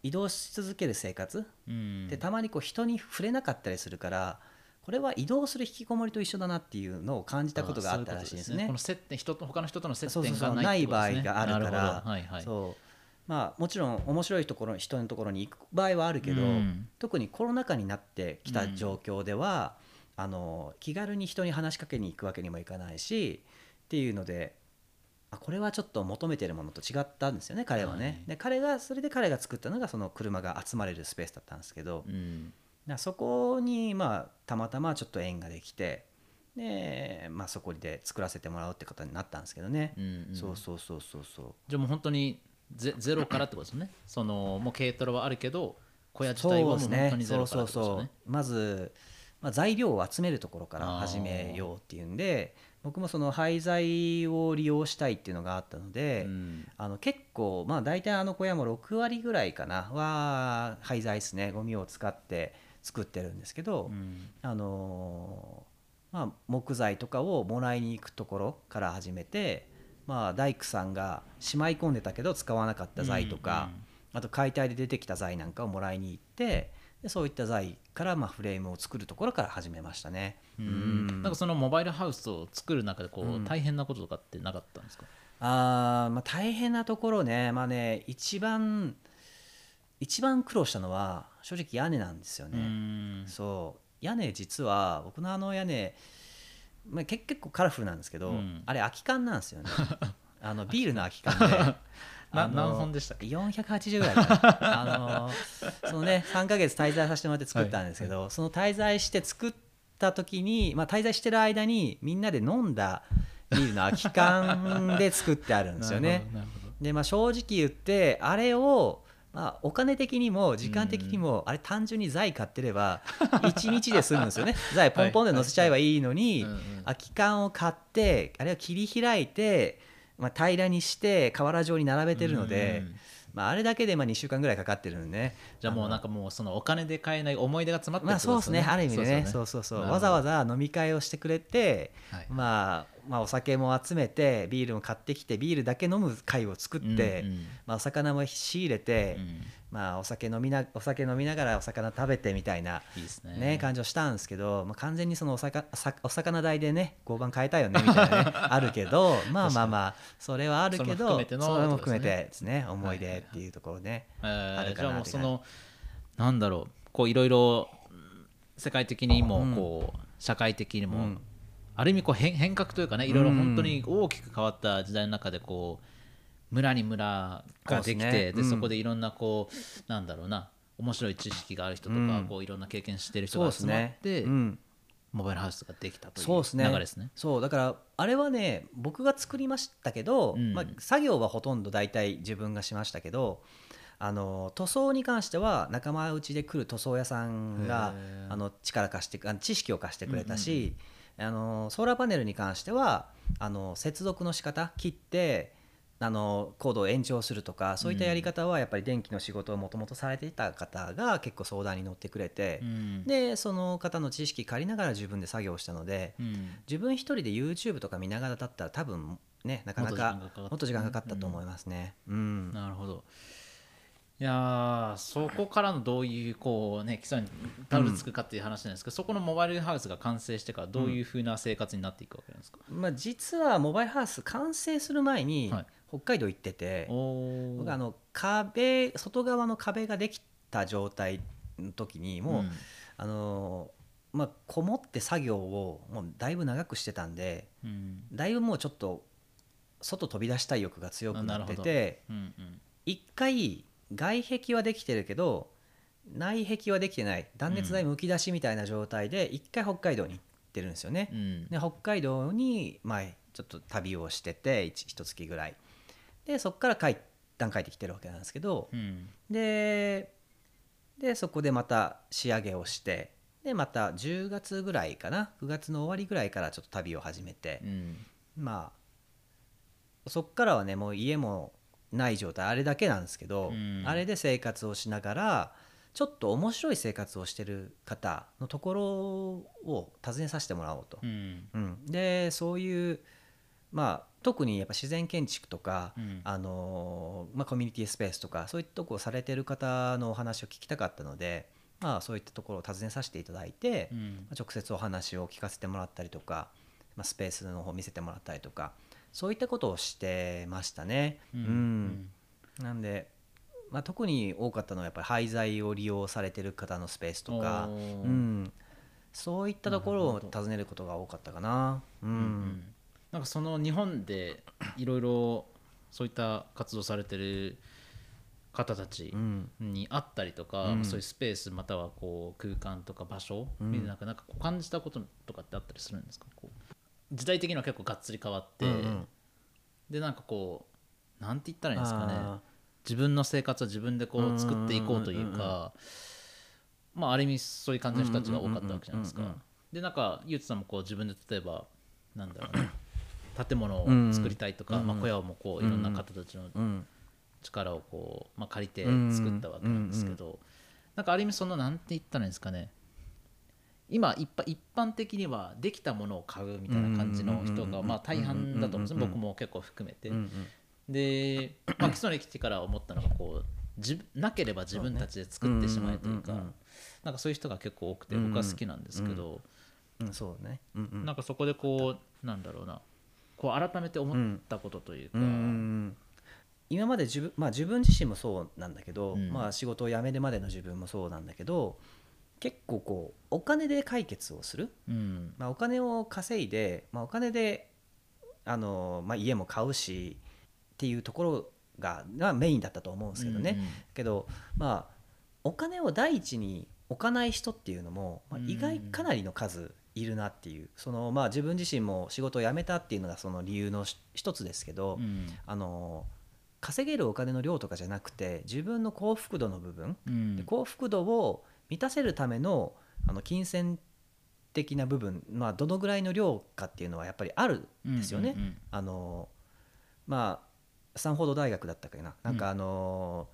移動し続ける生活。うん。でたまにこう人に触れなかったりするからこれは移動する引きこもりと一緒だなっていうのを感じたことがあったらしいですね。この接点人と他の人との接点がないい場合があるから。ど。はいはい。そう。まあもちろん面白いところ人のところに行く場合はあるけど、うん。特にコロナ禍になってきた状況では、あの気軽に人に話しかけに行くわけにもいかないしっていうのであこれはちょっと求めてるものと違ったんですよね彼はね、はい。で彼がそれで彼が作ったのがその車が集まれるスペースだったんですけど、うんだそこにまあたまたまちょっと縁ができてで、まあ、そこで作らせてもらうってことになったんですけどね、うんうんそうそうそうそうそう。じゃあもう本当にゼゼロからってことですね。そのもう軽トラはあるけど小屋自体はもう本当にゼロからってことですよねまず、まあ、材料を集めるところから始めようっていうんで僕もその廃材を利用したいっていうのがあったので、うん。あの結構まあ大体あの小屋も6割ぐらいかなは廃材ですね。ゴミを使って作ってるんですけど、うん。あのーまあ、木材とかをもらいに行くところから始めて、まあ、大工さんがしまい込んでたけど使わなかった材とか、あと解体で出てきた材なんかをもらいに行ってでそういった材からまあフレームを作るところから始めましたね。うん。うん。なんかそのモバイルハウスを作る中でこう、うん。大変なこととかってなかったんですか？あーまあ大変なところね,、まあ、ね一番一番苦労したのは正直屋根なんですよね。うん。そう。屋根実は僕のあの屋根、まあ、結結構カラフルなんですけど、うん。あれ空き缶なんですよね。あのビールの空き缶で。何本でしたっけ？480ぐらいかな。あのそのね3ヶ月滞在させてもらって作ったんですけど、その滞在して作った時に、まあ、滞在してる間にみんなで飲んだビールの空き缶で作ってあるんですよね。でまあ正直言ってあれをまあ、お金的にも時間的にもあれ単純に材買ってれば 1日で済むんですよね。材ポンポンで乗せちゃえばいいのに空き缶を買ってあれを切り開いて、まあ、平らにして瓦状に並べてるのでまあ、あれだけでまあ2週間ぐらいかかってるんでねじゃあもうなんかもうそのお金で買えない思い出が詰まってるまあそうですね。ある意味でね。そそうう。そうそうわざわざ飲み会をしてくれて、はい。まあ、まあお酒も集めてビールも買ってきてビールだけ飲む会を作って、うんうん。まあ、お魚も仕入れて、うん。まあ、お酒飲みなお酒飲みながらお魚食べてみたいな、ね。ね、感じをしたんですけど、まあ、完全にそのお魚さお魚代でね交番変えたよねみたいなね あるけどまあまあまあそれはあるけどそれも含めてですね。思い出っていうところね。えーあるかなって感じ。もうそのなんだろうこういろいろうん世界的にもうん。こう社会的にも、うんある意味こう変変革というかねいろいろ本当に大きく変わった時代の中でこう村に村ができてでそこでいろんなこうなんだろうな面白い知識がある人とか、うん。こういろんな経験してる人が集まって、うん。モバイルハウスができたというそうですね。流れですね。そうだからあれはね僕が作りましたけど、うん。まあ、作業はほとんど大体自分がしましたけどあの塗装に関しては仲間内で来る塗装屋さんがあの力貸して知識を貸してくれたし、あのソーラーパネルに関してはあの接続の仕方切ってあのコードを延長するとかそういったやり方はやっぱり電気の仕事をもともとされていた方が結構相談に乗ってくれて、うん。でその方の知識借りながら自分で作業したので、うん。自分一人で YouTube とか見ながらだったら多分ねなかなかもっと時間かかったと思いますね。うん。なるほどいやーそこからのどういうこうね基礎にたどり着くかっていう話なんですけど、そこのモバイルハウスが完成してからどういうふうな生活になっていくわけなんですか、まあ、実はモバイルハウス完成する前にはい。北海道行ってて、お僕あの壁外側の壁ができた状態の時にもう、ん。あのまあ、こもって作業をもうだいぶ長くしてたんでうん。だいぶもうちょっと外飛び出したい欲が強くなっててうんうん。一回外壁はできてるけど内壁はできてない。断熱材むき出しみたいな状態で一回北海道に行ってるんですよね。うん。で北海道に前ちょっと旅をしてて一一月ぐらい。でそこから帰一旦帰ってきてるわけなんですけど。うん。ででそこでまた仕上げをしてでまた10月ぐらいかな。9月の終わりぐらいからちょっと旅を始めて。う、ん。まあそっからはねもう家もない状態あれだけなんですけど、うん。あれで生活をしながらちょっと面白い生活をしてる方のところを訪ねさせてもらおうと。うん。うん、でそういう、まあ、特にやっぱ自然建築とか、うん。あのーまあ、コミュニティスペースとかそういったとこをされてる方のお話を聞きたかったので、まあ、そういったところを訪ねさせていただいて、まうん。あ直接お話を聞かせてもらったりとか、まあ、スペースの方見せてもらったりとかそういったことをしてましたね。うんうん。なんで、まあ、特に多かったのはやっぱり廃材を利用されてる方のスペースとか、うん、そういったところを訪ねることが多かったかな。うん。うんなんかその日本でいろいろそういった活動されてる方たちうん。に会ったりとか、うん。そういうスペースまたはこう空間とか場所、うん。見てななんかこう感じたこととかってあったりするんですか？こう時代的には結構がっつり変わって、うんうん。でなんかこうなんて言ったらいいんですかね。あ自分の生活を自分でこう作っていこうといううんうんうんうん。かまあある意味そういう感じの人たちが多かったわけじゃないですか。うんうんうんうん。でなんかゆうつさんもこう自分で例えばなんだろうな建物を作りたいとか、うんうん。まあ、小屋もこういろんな方たちの力をこう、まあ、借りて作ったわけなんですけど、なんかある意味そのなんて言ったらいいんですかね今一般一般的にはできたものを買うみたいな感じの人がまあ大半だと思うんです僕も結構含めてうんうんで、まあ、基礎に来てから思ったのがこう自分なければ自分たちで作ってしまえというかなんかそういう人が結構多くて僕は好きなんですけどうんそうねうんうんなんかそこでこうなんだろうなこう改めて思ったことというかうんうんうん今まで自分,、まあ、自分自身もそうなんだけど、うんまあ、仕事を辞めるまでの自分もそうなんだけど結構こうお金で解決をする、うん。まあ、お金を稼いで、まあ、お金であの、まあ、家も買うしっていうところががメインだったと思うんですけどね、うんうんけどまあお金を第一に置かない人っていうのも、まあ、うん意外かなりの数いるなっていう。そのまあ自分自身も仕事を辞めたっていうのがその理由のし一つですけど、うん。あの稼げるお金の量とかじゃなくて自分の幸福度の部分、うん。で幸福度を満たせるためのあの金銭的な部分、まあ、どのぐらいの量かっていうのはやっぱりあるんですよね。うんうんあのまあスタンフォード大学だったっけな。なんかあの、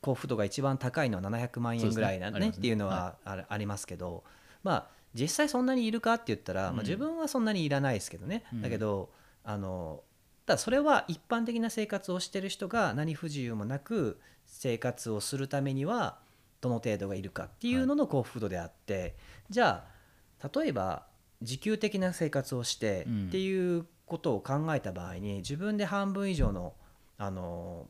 幸福度が一番高いのは700万円ぐらいなねね。ね。っていうのはありますけどまあ実際そんなにいるかって言ったら、うん。まあ、自分はそんなにいらないですけどね、うん。だけどあのただそれは一般的な生活をしてる人が何不自由もなく生活をするためにはどの程度がいるかっていうのの幸福度であって、じゃあ例えば自給的な生活をしてうん。っていうことを考えた場合に自分で半分以上のあの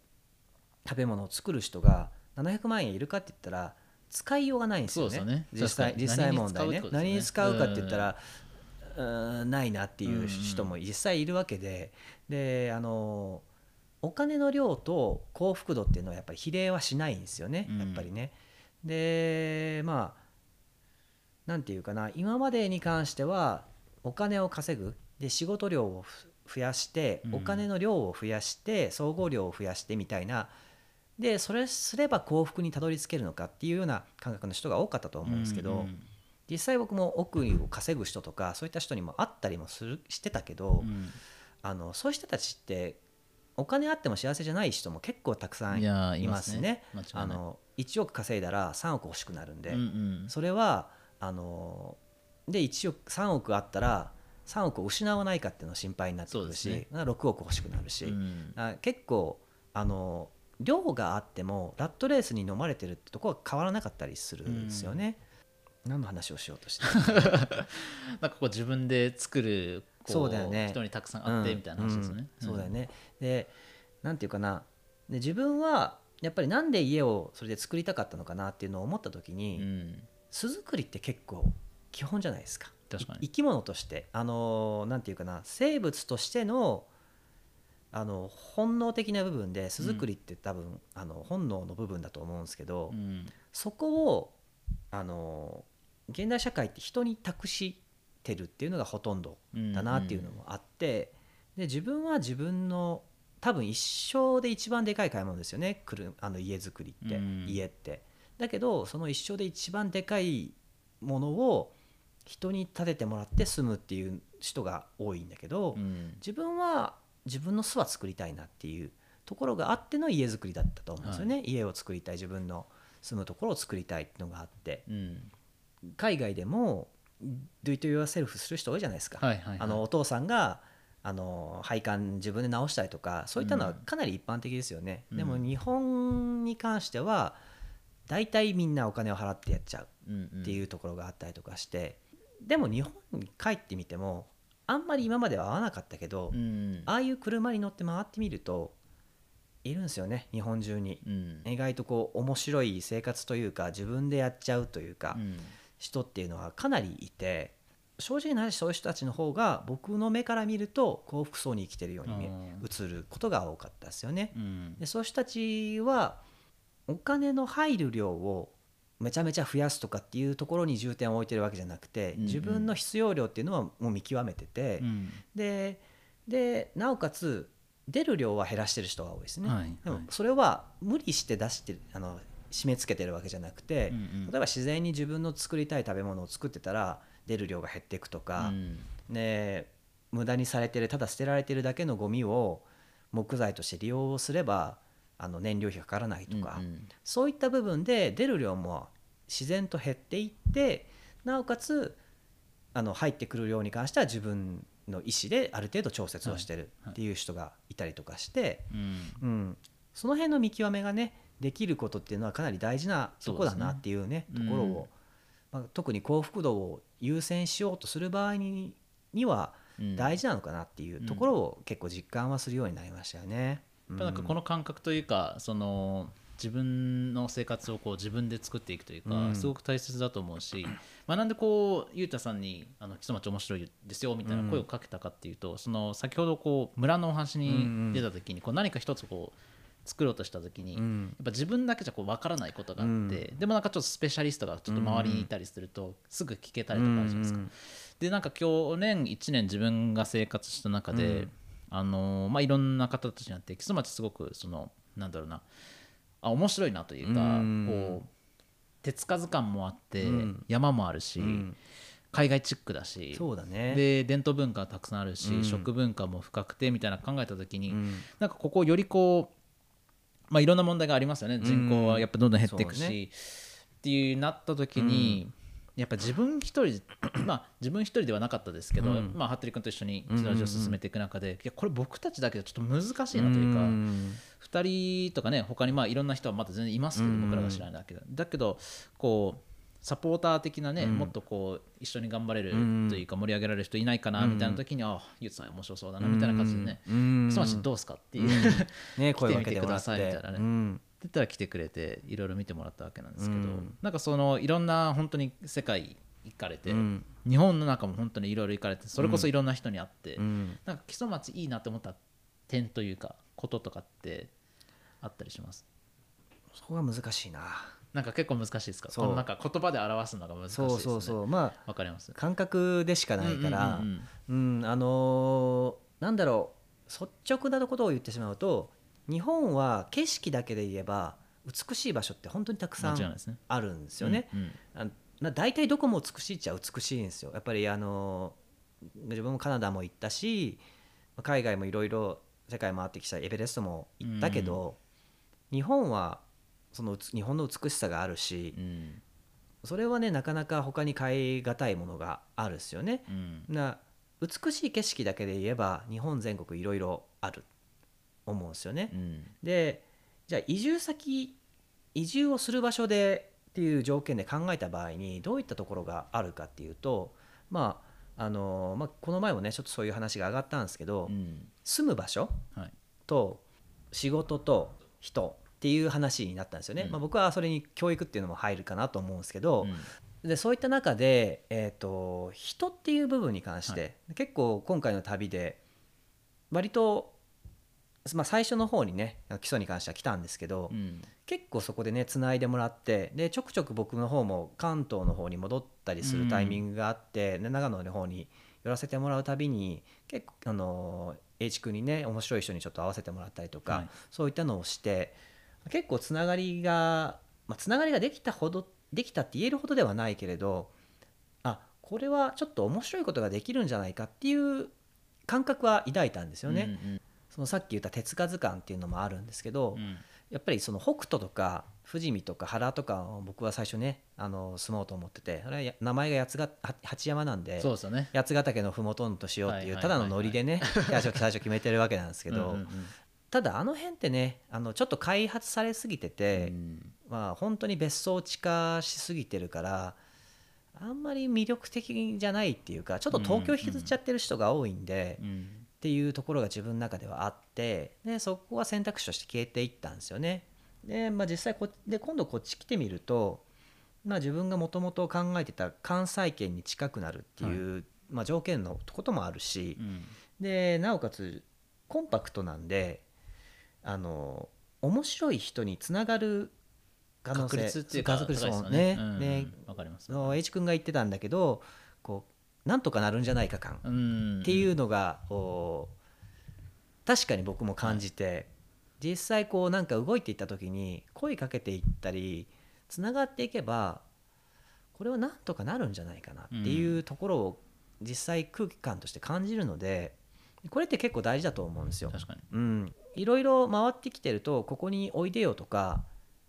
食べ物を作る人が700万円いるかって言ったら使いようがないんですよね。ね。実際実際問題ね。何何にに使うかって言ったらうーんないなっていう人も実際いるわけで。であのお金の量と幸福度っていうのはやっぱり比例はしないんですよね。うん。やっぱりね。でまあなんていうかな今までに関してはお金を稼ぐ。で仕事量をふ増やしてうん。お金の量を増やして総合量を増やしてみたいな。でそれすれば幸福にたどり着けるのかっていうような感覚の人が多かったと思うんですけど、実際僕も億を稼ぐ人とかそういった人にも会ったりもするしてたけど、うん。あのそういう人たちってお金あっても幸せじゃない人も結構たくさんいまますすね。ね。間違いない。あの1億稼いだら3億欲しくなるんで、うんうん。それはあので1億3億あったら3億を失わないかっていうのが心配になってくるし、そうです6億欲しくなるし、うん。あ結構あの量があってもラットレースに飲まれてるってとこは変わらなかったりするんですよね。何の話をしようとして なんかこう自分で作るこそうだよね。人にたくさん会ってみたいな話ですよね。うん。そうだよね。でなんていうかな。で自分はやっぱりなんで家をそれで作りたかったのかなっていうのを思った時うに、ん。巣作りって結構基本じゃないですか。確かに。い生き物として。あのなんていうかな。生物としてのあの本能的な部分で巣作りって多分、あの本能の部分だと思うんですけど、うん。そこをあの現代社会って人に託してるっていうのがほとんどだなっていうのもあって、で自分は自分の多分一生で一番でかい買い物ですよね。あの家づくりって、うん。家って。だけどその一生で一番でかいものを人に建ててもらって住むっていう人が多いんだけど、うん。自分は自分の巣は作りたいなっていうところがあっての家づくりだったと思うんですよね、家を作りたい自分の住むところを作りたいっていうのがあって。うん。海外でも Do it yourself する人多いじゃないですか、はいはいはい。あのお父さんがあの配管自分で直したりとかそういったのはかなり一般的ですよね、うん。でも日本に関しては大体みんなお金を払ってやっちゃううんうん。っていうところがあったりとかして、でも日本に帰ってみてもあんまり今までは会わなかったけど、うん。ああいう車に乗って回ってみるといるんですよね日本中に。うん。意外とこう面白い生活というか自分でやっちゃうというか、うん人っていうのはかなりいて正直な話そういう人たちの方が僕の目から見ると幸福そうに生きてるように映ることが多かったですよね。うん。でそういう人たちはお金の入る量をめちゃめちゃ増やすとかっていうところに重点を置いてるわけじゃなくて、自分の必要量っていうのはもう見極めてて、うん。ででなおかつ出る量は減らしてる人が多いですね。はいでもはいそれは無理して出してるあの締め付けてるわけじゃなくて、うんうん。例えば自然に自分の作りたい食べ物を作ってたら出る量が減っていくとか、うん。で無駄にされてるただ捨てられてるだけのゴミを木材として利用すればあの燃料費がかからないとか、うんうん。そういった部分で出る量も自然と減っていってなおかつあの入ってくる量に関しては自分の意思である程度調節をしてるっていう人がいたりとかして、うん。うん、その辺の見極めがねできることっていうのはかなり大事なとこだなっていうねね。ところを、まあ、特に幸福度を優先しようとする場合ににはうん。大事なのかなっていうところを結構実感はするようになりましたよね。やっぱなんかこの感覚というかその自分の生活をこう自分で作っていくというか、うん。すごく大切だと思うし、まあ、なんでこうゆうたさんに「あの木曽町面白いですよ」みたいな声をかけたかっていうと、その先ほどこう村のお話に出た時にこう何か一つこう作ろうとした時に、うん。やっぱ自分だけじゃこう分からないことがあって、うん。でもなんかちょっとスペシャリストがちょっと周りにいたりすると、すぐ聞けたりとかあるじゃないですか。うんでなんか去年1年自分が生活した中で、うん。あのーまあ、いろんな方たちになって木曽町すごくそのなんだろうなあ面白いなというか、うん。こう手つかず感もあって、うん。山もあるし、うん。海外チックだしそうだね。で伝統文化たくさんあるし、うん。食文化も深くてみたいな考えた時に、うん。なんかここをよりこう、まあ、いろんな問題がありますよね。人口はやっぱどんどん減っていくし、ね。っていうなった時に、やっぱ自分一人 まあ自分一人ではなかったですけど、うん。まあ、服部君と一緒に木の味を進めていく中で、いやこれ僕たちだけでちょっと難しいなというか、ん。2人とかね他にまあいろんな人はまだ全然いますけど、うん。僕らが知らないだけどだけどこうサポーター的なね、うん。もっとこう一緒に頑張れるうん。というか盛り上げられる人いないかなみたいな時に、ああゆうつさん面白そうだなみたいな感じでね。うん「すましどうすか?」っていう、うん。ってね声か 来てみてくださいみたいなね。うん。言ったら来てくれていろいろ見てもらったわけなんですけど、うん。なんかそのいろんな本当に世界行かれて、うん。日本の中も本当にいろいろ行かれてそれこそいろんな人に会って、うん。なんか木曽町いいなって思った点というかこととかってあったりします？そこが難しいななんか結構難しいですか？そのなんか言葉で表すのが難しいです、ね、そうそうそう。まあわかります？感覚でしかないからうんうんうんうん。あのーなんだろう率直なことを言ってしまうと日本は景色だけで言えば美しい場所って本当にたくさんあるんですよね。うんうん。あな大体どこも美しいっちゃ美しいんですよ。やっぱりあの自分もカナダも行ったし海外もいろいろ世界回ってきたエベレストも行ったけど、日本はその日本の美しさがあるしうん。それはねなかなか他に買い難いものがあるですよね。うん。な美しい景色だけで言えば日本全国いろいろある。思うんですよね。うん。でじゃあ移住先移住をする場所でっていう条件で考えた場合にどういったところがあるかっていうとまああのまあ、この前もねちょっとそういう話が上がったんですけど、うん。住む場所はい。と仕事と人っていう話になったんですよね、うん。まあ、僕はそれに教育っていうのも入るかなと思うんですけど、うん。でそういった中で、えー、と人っていう部分に関して、は結構今回の旅で割と、まあ、最初の方にね基礎に関しては来たんですけど、うん。結構そこでねつないでもらってでちょくちょく僕の方も関東の方に戻ったりするタイミングがあって、で長野の方に寄らせてもらうたびに結構あの栄一君にね面白い人にちょっと会わせてもらったりとか、はい。そういったのをして結構つながりが、まあ、つながりができたほどできたって言えるほどではないけれどあこれはちょっと面白いことができるんじゃないかっていう感覚は抱いたんですよね。うんそのさっき言った手つかず感っていうのもあるんですけど、うん。やっぱりその北斗とか富士見とか原とかを僕は最初ねあの住もうと思っててあれ名前が八ヶは八山なんでそうですよね。八ヶ岳の麓としようっていうはいただのノリでね最初決めてるわけなんですけど、うんうんただあの辺ってねあのちょっと開発されすぎてうて、ん。まあ本当に別荘地化しすぎてるからあんまり魅力的じゃないっていうかちょっと東京引きずっちゃってる人が多いんで、うんっていうところが自分の中ではあってでそこは選択肢として消えていったんですよね。で,、まあ、実際こで今度こっち来てみるとまあ、自分がもともと考えてた関西圏に近くなるっていう、まあ、条件のこともあるしう、ん。でなおかつコンパクトなんであの面白い人につながる可能性確率っていうか確率ですもね。よねうんかります。H 君が言ってたんだけどこうなんとかなるんじゃないか感うん。っていうのが、こう確かに僕も感じて、実際こうなんか動いていった時に声かけていったりつながっていけばこれはなんとかなるんじゃないかなっていうところを実際空気感として感じるのでこれって結構大事だと思うんですよ。確かに。うん、いろいろ回ってきてるとここにおいでよとか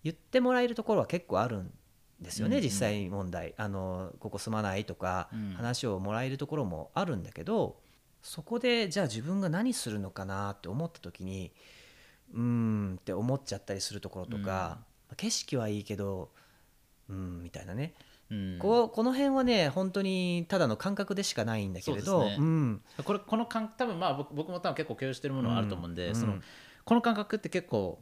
言ってもらえるところは結構あるんですよね、うんうん。実際問題。あのここ住まないとか、うん。話をもらえるところもあるんだけどそこでじゃあ自分が何するのかなって思った時にうーんって思っちゃったりするところとか、景色はいいけどうんみたいなね、うん。こうこの辺はね本当にただの感覚でしかないんだけれどそうん。これこの感多分まあ僕僕も多分結構共有してるものはあると思うんで、うん。そのこの感覚って結構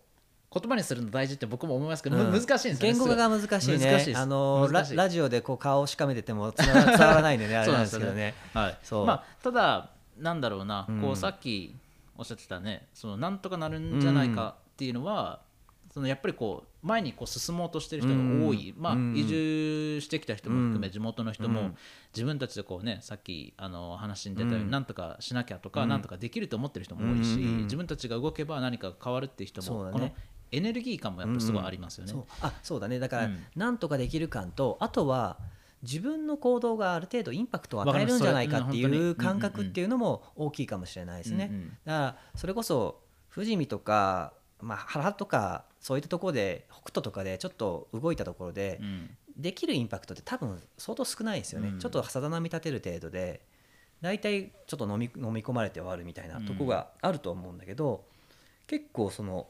言葉にするの大事って僕も思いますけど、うん。む難しいんですよね言語化が難しいね。難しいです。あのララジオでこう顔をしかめてても伝わ らないんでねあれなんですけどね。はい。そう。まあ、ただなんだろうな、うん。こうさっきおっしゃってたねそのなんとかなるんじゃないかっていうのは、そのやっぱりこう前にこう進もうとしてる人が多い、まあ、うんうん。移住してきた人も含めうん。地元の人も、うん。自分たちでこうねさっきあの話に出たように、うん。なんとかしなきゃとか、うん。なんとかできると思ってる人も多いし、うんうんうん自分たちが動けば何かが変わるっていう人も、このエネルギー感もやっぱりすごいありますよね。そうあそうだね。だから、うん。なんとかできる感とあとは自分の行動がある程度インパクトを与えるんじゃないかっていう感覚っていうのも大きいかもしれないですね。うんうん。だからそれこそ富士見とか、まあ、原とかそういったところで北斗とかでちょっと動いたところで、うん。できるインパクトって多分相当少ないですよね、うん。ちょっとさざ波立てる程度で大体ちょっと飲み飲み込まれて終わるみたいなとこがあると思うんだけど、結構その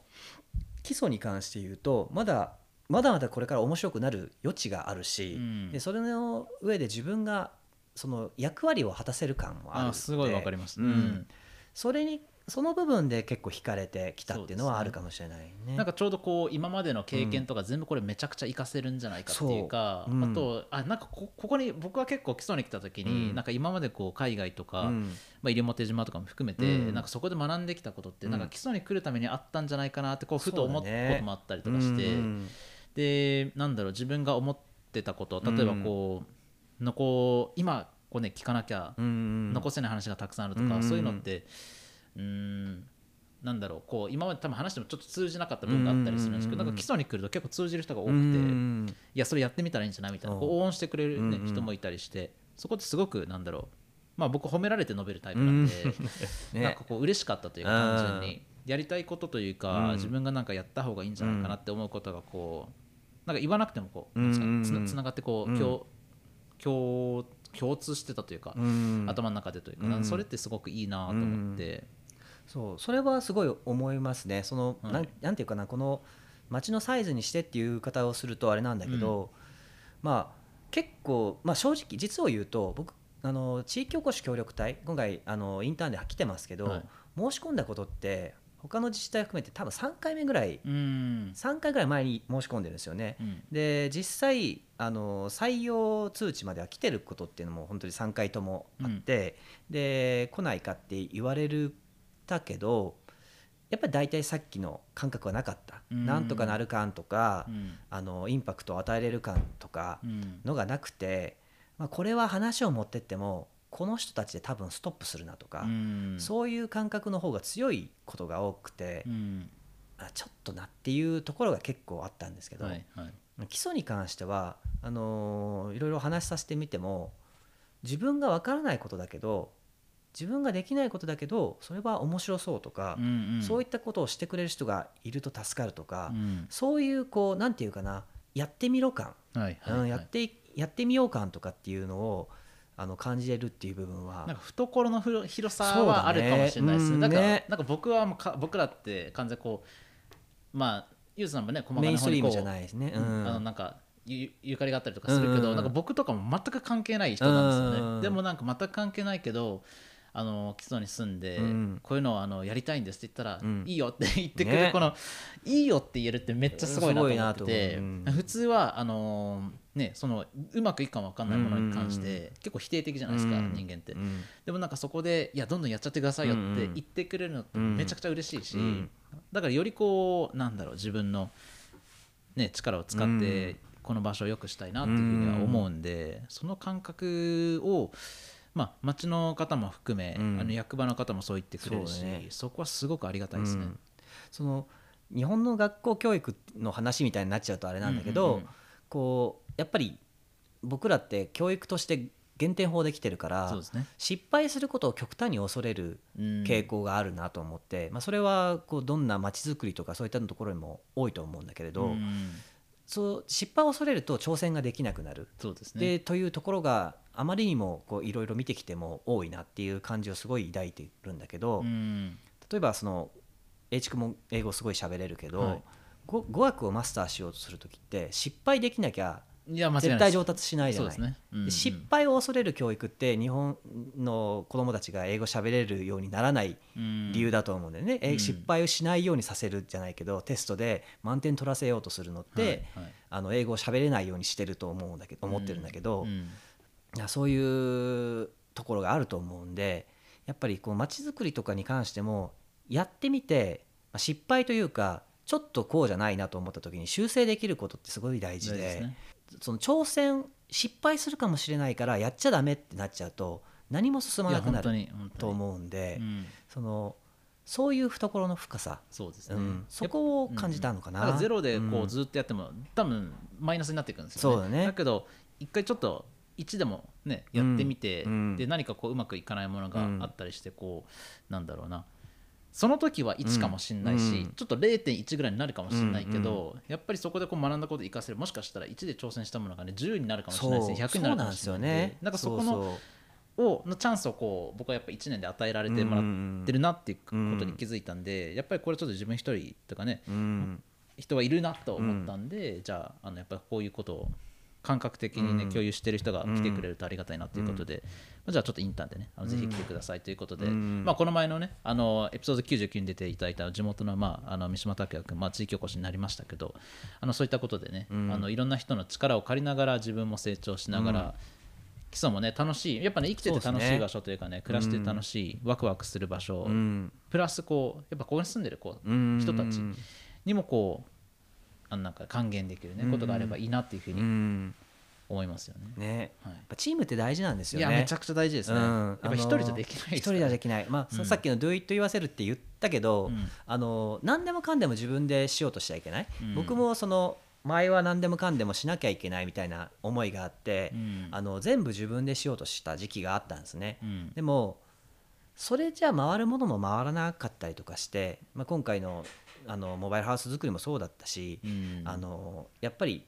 基礎に関して言うとまだまだまだこれから面白くなる余地があるし、うん。でそれの上で自分がその役割を果たせる感もあるあすごいわかります、うん。それにその部分で結構惹かれてきたっていうのはあるかもしれないね。なんかちょうどこう今までの経験とか全部これめちゃくちゃ活かせるんじゃないかっていうか、そう。うん。あとあなんかこここに僕は結構基礎に来た時に、うん。なんか今までこう海外とか、うん。まあ、西表島とかも含めて、うん。なんかそこで学んできたことって、うん。なんか基礎に来るためにあったんじゃないかなってこうふと思ったこともあったりとかして、うんでなんだろう自分が思ってたこと例えばこう、のこう今こうね聞かなきゃうん残せない話がたくさんあるとか、うん。そういうのってうーん。なんだろう。こう今まで多分話してもちょっと通じなかった部分があったりするんですけど、うんなんか基礎に来ると結構通じる人が多くうて、いんやそれやってみたらいいんじゃないみたいな応援してくれる、ね人もいたりしてそこってすごくなんだろう。まあ僕褒められて述べるタイプなんで、ね。なんかこう嬉しかったというかうん単純に。やりたいことというか、うん。自分がなんかやった方がいいんじゃないかなって思うことがこうなんか言わなくてもこうつなつながってこう、うん。共共共通してたというか、うん。頭の中でというかそれってすごくいいなと思って、そうそれはすごい思いますね。その、はいなんなんていうかなこの街のサイズにしてっていう言い方をするとあれなんだけど、まあ結構、まあ、正直実を言うと僕あの地域おこし協力隊今回あのインターンで来てますけど、はい。申し込んだことって他の自治体含めて多分3回目ぐらいうん。3回ぐらい前に申し込んでるんですよね。うん。で実際あの採用通知までは来てることっていうのも本当に3回ともあって、で来ないかって言われるたけどやっぱり大体さっきの感覚はなかった、うん。なんとかなる感とか、うん。あのインパクトを与えれる感とかうん。のがなくて、まあ、これは話を持ってってもこの人たちで多分ストップするなとか、うん。そういう感覚の方が強いことが多くて、うん。あちょっとなっていうところが結構あったんですけど、はいはい。基礎に関してはあのーいろいろ話させてみても自分がわからないことだけど自分ができないことだけどそれは面白そうとか、うんうん。そういったことをしてくれる人がいると助かるとか、うん。そういうこうなんていうかなやってみろ感、はいはいはい。うんやっていやってみよう感とかっていうのをあの感じれるっていう部分は。なんか懐の広さはあるかもしれないですね。うんなんかね。なんか僕はもうか僕らって完全にこうまあユーズさんもね細かメイいンストリームじゃいないですね。あのなんかゆゆかりがあったりとかするけど、うんなんか僕とかも全く関係ない人なんですよね、うん。でもなんか全く関係ないけどあの基礎に住んで、うん。こういうのをあのやりたいんですって言ったら、うん。いいよって 言ってくれる、ね。このいいよって言えるってめっちゃすごいなと思ってて、う。うん。普通はあのねそのうまくいくかも分かんないものに関して結構否定的じゃないですか、うん。人間って、うん。でもなんかそこでいやどんどんやっちゃってくださいよって言ってくれるのってうん。めちゃくちゃ嬉しいし、うん。だからよりこうなんだろう自分の、ね、力を使ってこの場所を良くしたいなっていうふうには思うんで、その感覚を、まあ、町の方も含め、うん。あの役場の方もそう言ってくれるしそね。そこはすごくありがたいですね。うん。その日本の学校教育の話みたいになっちゃうとあれなんだけど、うんうんうん。こうやっぱり僕らって教育として減点法できてるからね。失敗することを極端に恐れるうん。傾向があるなと思って、まあ、それはこうどんな街づくりとかそういったところにも多いと思うんだけれど、うん。そう失敗を恐れると挑戦ができなくなる。そうですね。でというところがあまりにもこういろいろ見てきても多いなっていう感じをすごい抱いてるんだけど、うん。例えばその英知君も英語すごい喋れるけど、はい。語語学をマスターしようとする時って失敗できなきゃ絶対上達しないじゃない。ね、うんうん。で失敗を恐れる教育って日本の子どもたちが英語喋れるようにならない理由だと思うんだよね、えうん。失敗をしないようにさせるじゃないけどテストで満点取らせようとするのって、はいはい。あの英語を喋れないようにしてると思うんだけど思ってるんだけど、うんいやそういうところがあると思うんでやっぱりこう街づくりとかに関してもやってみてまあ失敗というかちょっとこうじゃないなと思った時に修正できることってすごい大事でね。その挑戦失敗するかもしれないからやっちゃダメってなっちゃうと何も進まなくなると思うんで、うん。そのそういう懐の深さ、そうですね、うん、そこを感じたのかな。だからゼロでこううん。ずっとやっても、多分マイナスになっていくんですよそうだね。だけど一回ちょっと1でもねやってみて、うん。で何かこううまくいかないものがうん。あったりしてこうなんだろうな。その時は1かもしれないし、うん。ちょっと0.1ぐらいになるかもしれないけど、やっぱりそこでこう学んだことを生かせるもしかしたら1で挑戦したものがね10になるかもしれないそう。ですね100になるかもしれないんでなんですよね。なんかそこのをのチャンスをこう僕はやっぱ1年で与えられてもらってるなっていうことうんに気づいたんで、やっぱりこれちょっと自分一人とかねうん。人はいるなと思ったんで、じゃああのやっぱりこういうことを感覚的にね、うん。共有してる人が来てくれるとありがたいなということで、まあじゃあちょっとインターンでねあのぜひ来てくださいということで、うん。まあ、この前のねあのエピソード99に出ていただいた地元の,、まあ、あの三島拓也君、まあ、地域おこしになりましたけどあのそういったことでね、うん。あのいろんな人の力を借りながら自分も成長しながら、基礎もね楽しい。やっぱね生きてて楽しい場所というかね暮らしてて楽しい、ワクワクする場所、うん。プラスこうやっぱここに住んでるこううん。人たちにもこうあのなんか還元できるね、うん。ことがあればいいなっていうふううにん。思いますよね。ね。はい。やっぱチームって大事なんですよね。いやめちゃくちゃ大事ですね。うん。やっぱ一人じゃできない一人じゃできない、まあさうん。さっきの「do it 言わせる」って言ったけど、うん。あの何でもかんでも自分でしようとしちゃいけない、うん。僕もその前は何でもかんでもしなきゃいけないみたいな思いがあって、うん。あの全部自分でしようとした時期があったんですね。うん。でもそれじゃ回るものも回らなかったりとかして、まあ、今回のあのモバイルハウス作りもそうだったし、うん。あのやっぱり、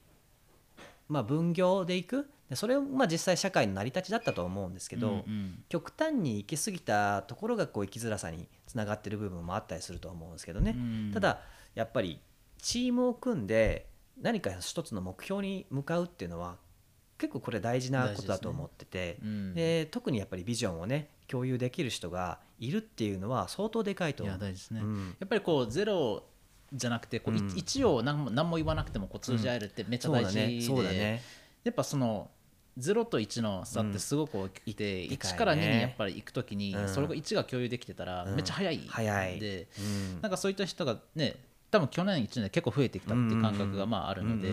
まあ、分業でいく。でそれをまあ実際社会の成り立ちだったと思うんですけど、うんうん。極端に行き過ぎたところがこう生きづらさにつながってる部分もあったりすると思うんですけどね、うん。ただやっぱりチームを組んで何か一つの目標に向かうっていうのは結構これ大事なことだと思っててうんで特にやっぱりビジョンをね共有できる人がいるっていうのは相当でかいとい思う。や大事ですね、うん。やっぱりこうゼロじゃなくてこう、いうん。一を何も何も言わなくてもこう通じ合えるってめっちゃ大事で、ね。そうだね。やっぱその0と1の差ってすごく大きくて、うん。でかいね1から2にやっぱり行くときに、うん。それが1が共有できてたらうん。めっちゃ早い、早い。でうん。なんかそういった人がね多分去年1年で結構増えてきたっていう感覚がまああるので、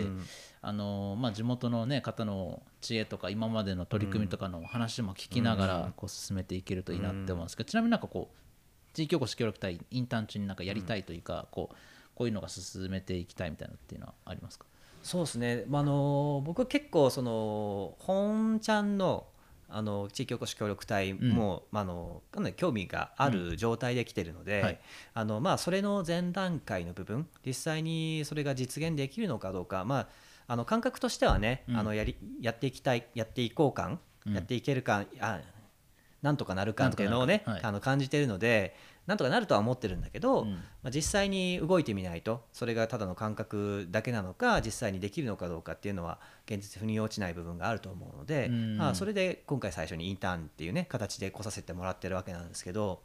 あのまあ、地元の、ね、方の知恵とか今までの取り組みとかの話も聞きながうん。らこう進めていけるといいなって思うんですけどちなみになんかこう地域おこし協力隊インターン中になんかやりたいというかこうこういうのが進めていきたいみたいなのっていうのはありますか？そうですね、まあ、あの僕は結構その本ちゃんのあの地域おこし協力隊も、まあ、あのかなり興味がある状態で来てるので、はい。あのまあ、それの前段階の部分実際にそれが実現できるのかどうか、まあ、あの感覚としてはね、うん。あのやりやっていきたいやっていこう感、うんやっていける感あなんとかなる感っていうのをね、はい。あの感じてるのでなんとかなるとは思ってるんだけど、うん。まあ、実際に動いてみないとそれがただの感覚だけなのか実際にできるのかどうかっていうのは現実腑に落ちない部分があると思うので、うん。まあ、それで今回最初にインターンっていうね形で来させてもらってるわけなんですけど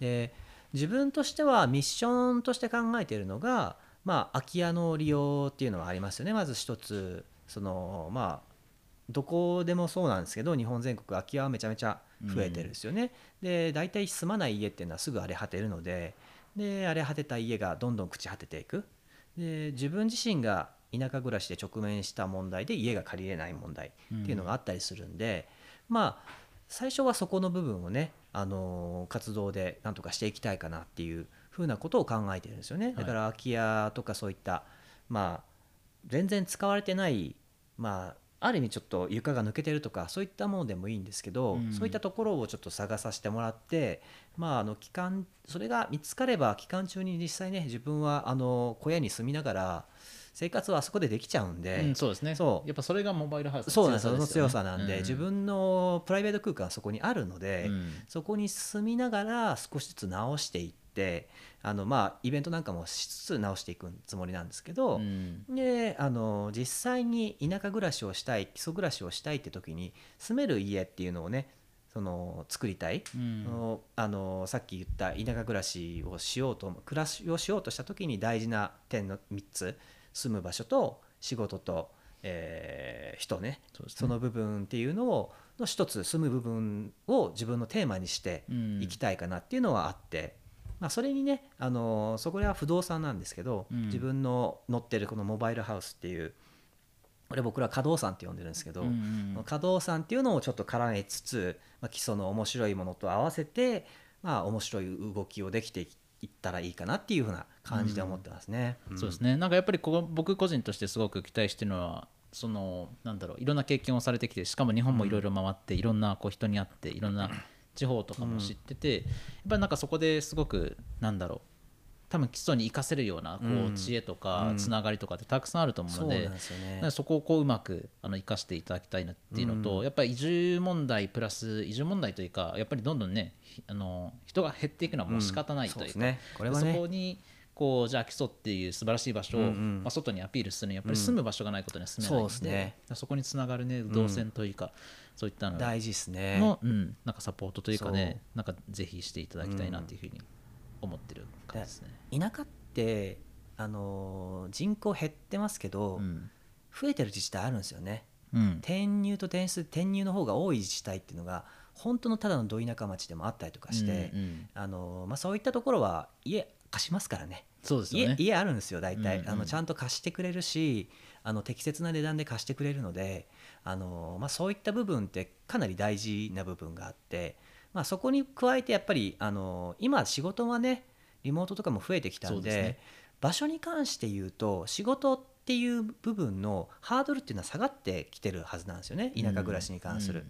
で自分としてはミッションとして考えているのが、まあ、空き家の利用っていうのはありますよね。まず一つそのまあどこでもそうなんですけど日本全国空き家はめちゃめちゃ増えてるんですよね。で大体住まない家っていうのはすぐ荒れ果てるのでで荒れ果てた家がどんどん朽ち果てていくで自分自身が田舎暮らしで直面した問題で家が借りれない問題っていうのがあったりするんで、まあ最初はそこの部分をね、あの活動でなんとかしていきたいかなっていうふうなことを考えてるんですよね。だから空き家とかそういったまあ全然使われてないまあある意味ちょっと床が抜けてるとかそういったものでもいいんですけど、うん。そういったところをちょっと探させてもらってまああの期間それが見つかれば期間中に実際ね自分はあの小屋に住みながら生活はあそこでできちゃうんで、うんそうですね。そう。やっぱそれがモバイルハウスそうなんですよ。そのよ強さなんで、う自分のプライベート空間はそこにあるので、うん。そこに住みながら少しずつ直していってあのまあイベントなんかもしつつ直していくつもりなんですけど、うん。であの実際に田舎暮らしをしたい基礎暮らしをしたいって時に住める家っていうのをねその作りたい、うん。のあのさっき言った田舎暮らしをしようと暮らしをしようとした時に大事な点の3つ住む場所と仕事と、えー人ねね。その部分っていうのをの一つ住む部分を自分のテーマにしてうん。いきたいかなっていうのはあって、まあ、それにねあのそこは不動産なんですけど、うん。自分の乗ってるこのモバイルハウスっていうこれ僕ら稼働産って呼んでるんですけど、うんうん稼働産っていうのをちょっと絡めつつ、まあ、基礎の面白いものと合わせて、まあ、面白い動きをできていったらいいかなっていうふうな感じで思ってますね。そうですね。なんかやっぱりここ僕個人としてすごく期待してるのはそのなんだろういろんな経験をされてきてしかも日本もいろいろ回って、いろんなこう人に会っていろんな地方とかも知ってて、やっぱりなんかそこですごくなんだろう多分基礎に生かせるようなこうんう知恵とかうん。つながりとかってたくさんあると思うので、なんですよね。だからそこをこううまくあの生かしていただきたいなっていうのと、やっぱり移住問題プラス移住問題というかやっぱりどんどんねひあの人が減っていくのはもう仕方ないというか、ね。これはね。そこにこうじゃあ基礎っていう素晴らしい場所を、うんうん。まあ、外にアピールするにはやっぱり住む場所がないことには住めないので,、そうですね。そこにつながるね動線というか、そういったの。大事ですね。の、うん、なんかサポートというかねなんかぜひしていただきたいなというふうに思ってる感じですね。田舎ってあのー人口減ってますけど、うん。増えてる自治体あるんですよね。うん。転入と転出転入の方が多い自治体っていうのが本当のただのど田舎町でもあったりとかして、うんうんあのまあ、そういったところは家貸しますからね。家そうですよね。家あるんですよ大体、うんうんあのちゃんと貸してくれるしあの適切な値段で貸してくれるのであの、まあ、そういった部分ってかなり大事な部分があって、まあ、そこに加えてやっぱりあの今仕事はねリモートとかも増えてきたんでね場所に関して言うと仕事っていう部分のハードルっていうのは下がってきてるはずなんですよね田舎暮らしに関する。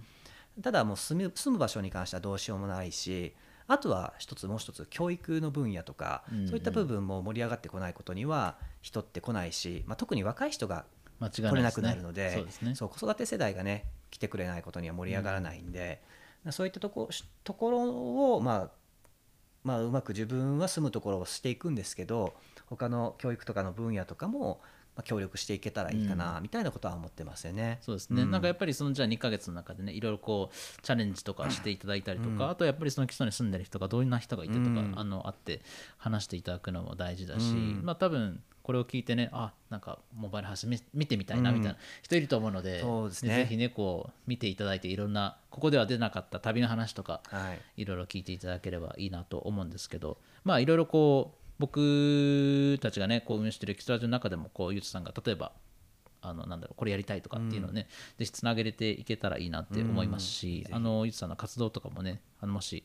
ただもう住む住む場所に関してはどうしようもないしあとは一つもう一つ教育の分野とか、うんうん。そういった部分も盛り上がってこないことには人って来ないし、まあ、特に若い人が間違い来れなくなるので子育て世代がね来てくれないことには盛り上がらないんで、そういったとこところを、まあ、まあうまく自分は住むところをしていくんですけど他の教育とかの分野とかも、まあ、協力していけたらいいかな、みたいなことは思ってますよね。そうですね、うん。なんかやっぱりそのじゃあ2ヶ月の中でねいろいろこうチャレンジとかしていただいたりとか、うん。あとやっぱりその基礎に住んでる人がどんな人がいてとか、うん。あのあって話していただくのも大事だし、うん。まあ多分これを聞いてねあなんかモバイルハウス見見てみたいなみたいな人いると思うので,、そうですね。ぜひねこう見ていただいていろんなここでは出なかった旅の話とかはい。いろいろ聞いていただければいいなと思うんですけどまあいろいろこう僕たちがねこう運営してるキスラジオの中でもこうゆうつさんが例えばあのなんだろうこれやりたいとかっていうのをね、ぜひつなげれていけたらいいなって思いますし、あのゆうつさんの活動とかもねあのもし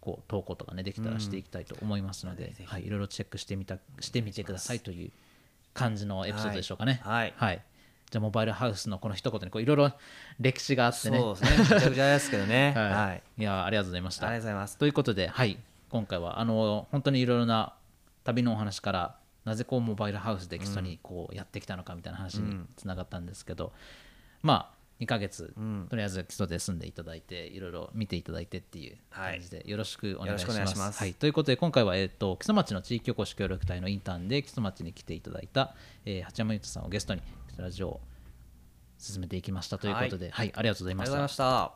こう投稿とかねできたらしていきたいと思いますので、ぜひはい、いろいろチェックしてみたしてみてくださいという感じのエピソードでしょうかね。はい。はい。じゃあモバイルハウスのこの一言にこういろいろ歴史があってね。そうですね。めちゃくちゃですけどね。はい、はい。い、やありがとうございました。ありがとうございます。ということで、はい、今回はあの本当にいろいろな旅のお話からなぜこうモバイルハウスで基礎にこうやってきたのかみたいな話につながったんですけど、まあ2ヶ月、うん。とりあえず基礎で住んでいただいていろいろ見ていただいてっていう感じでよろしくお願いします。よろしくお願いします。はい、ということで今回は、えー、と木曽町の地域おこし協力隊のインターンで木曽町に来ていただいた、えー、八山優斗さんをゲストにラジオを進めていきましたということで、はい。ありがとうございありまがとうございしたま。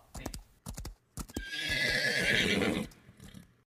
した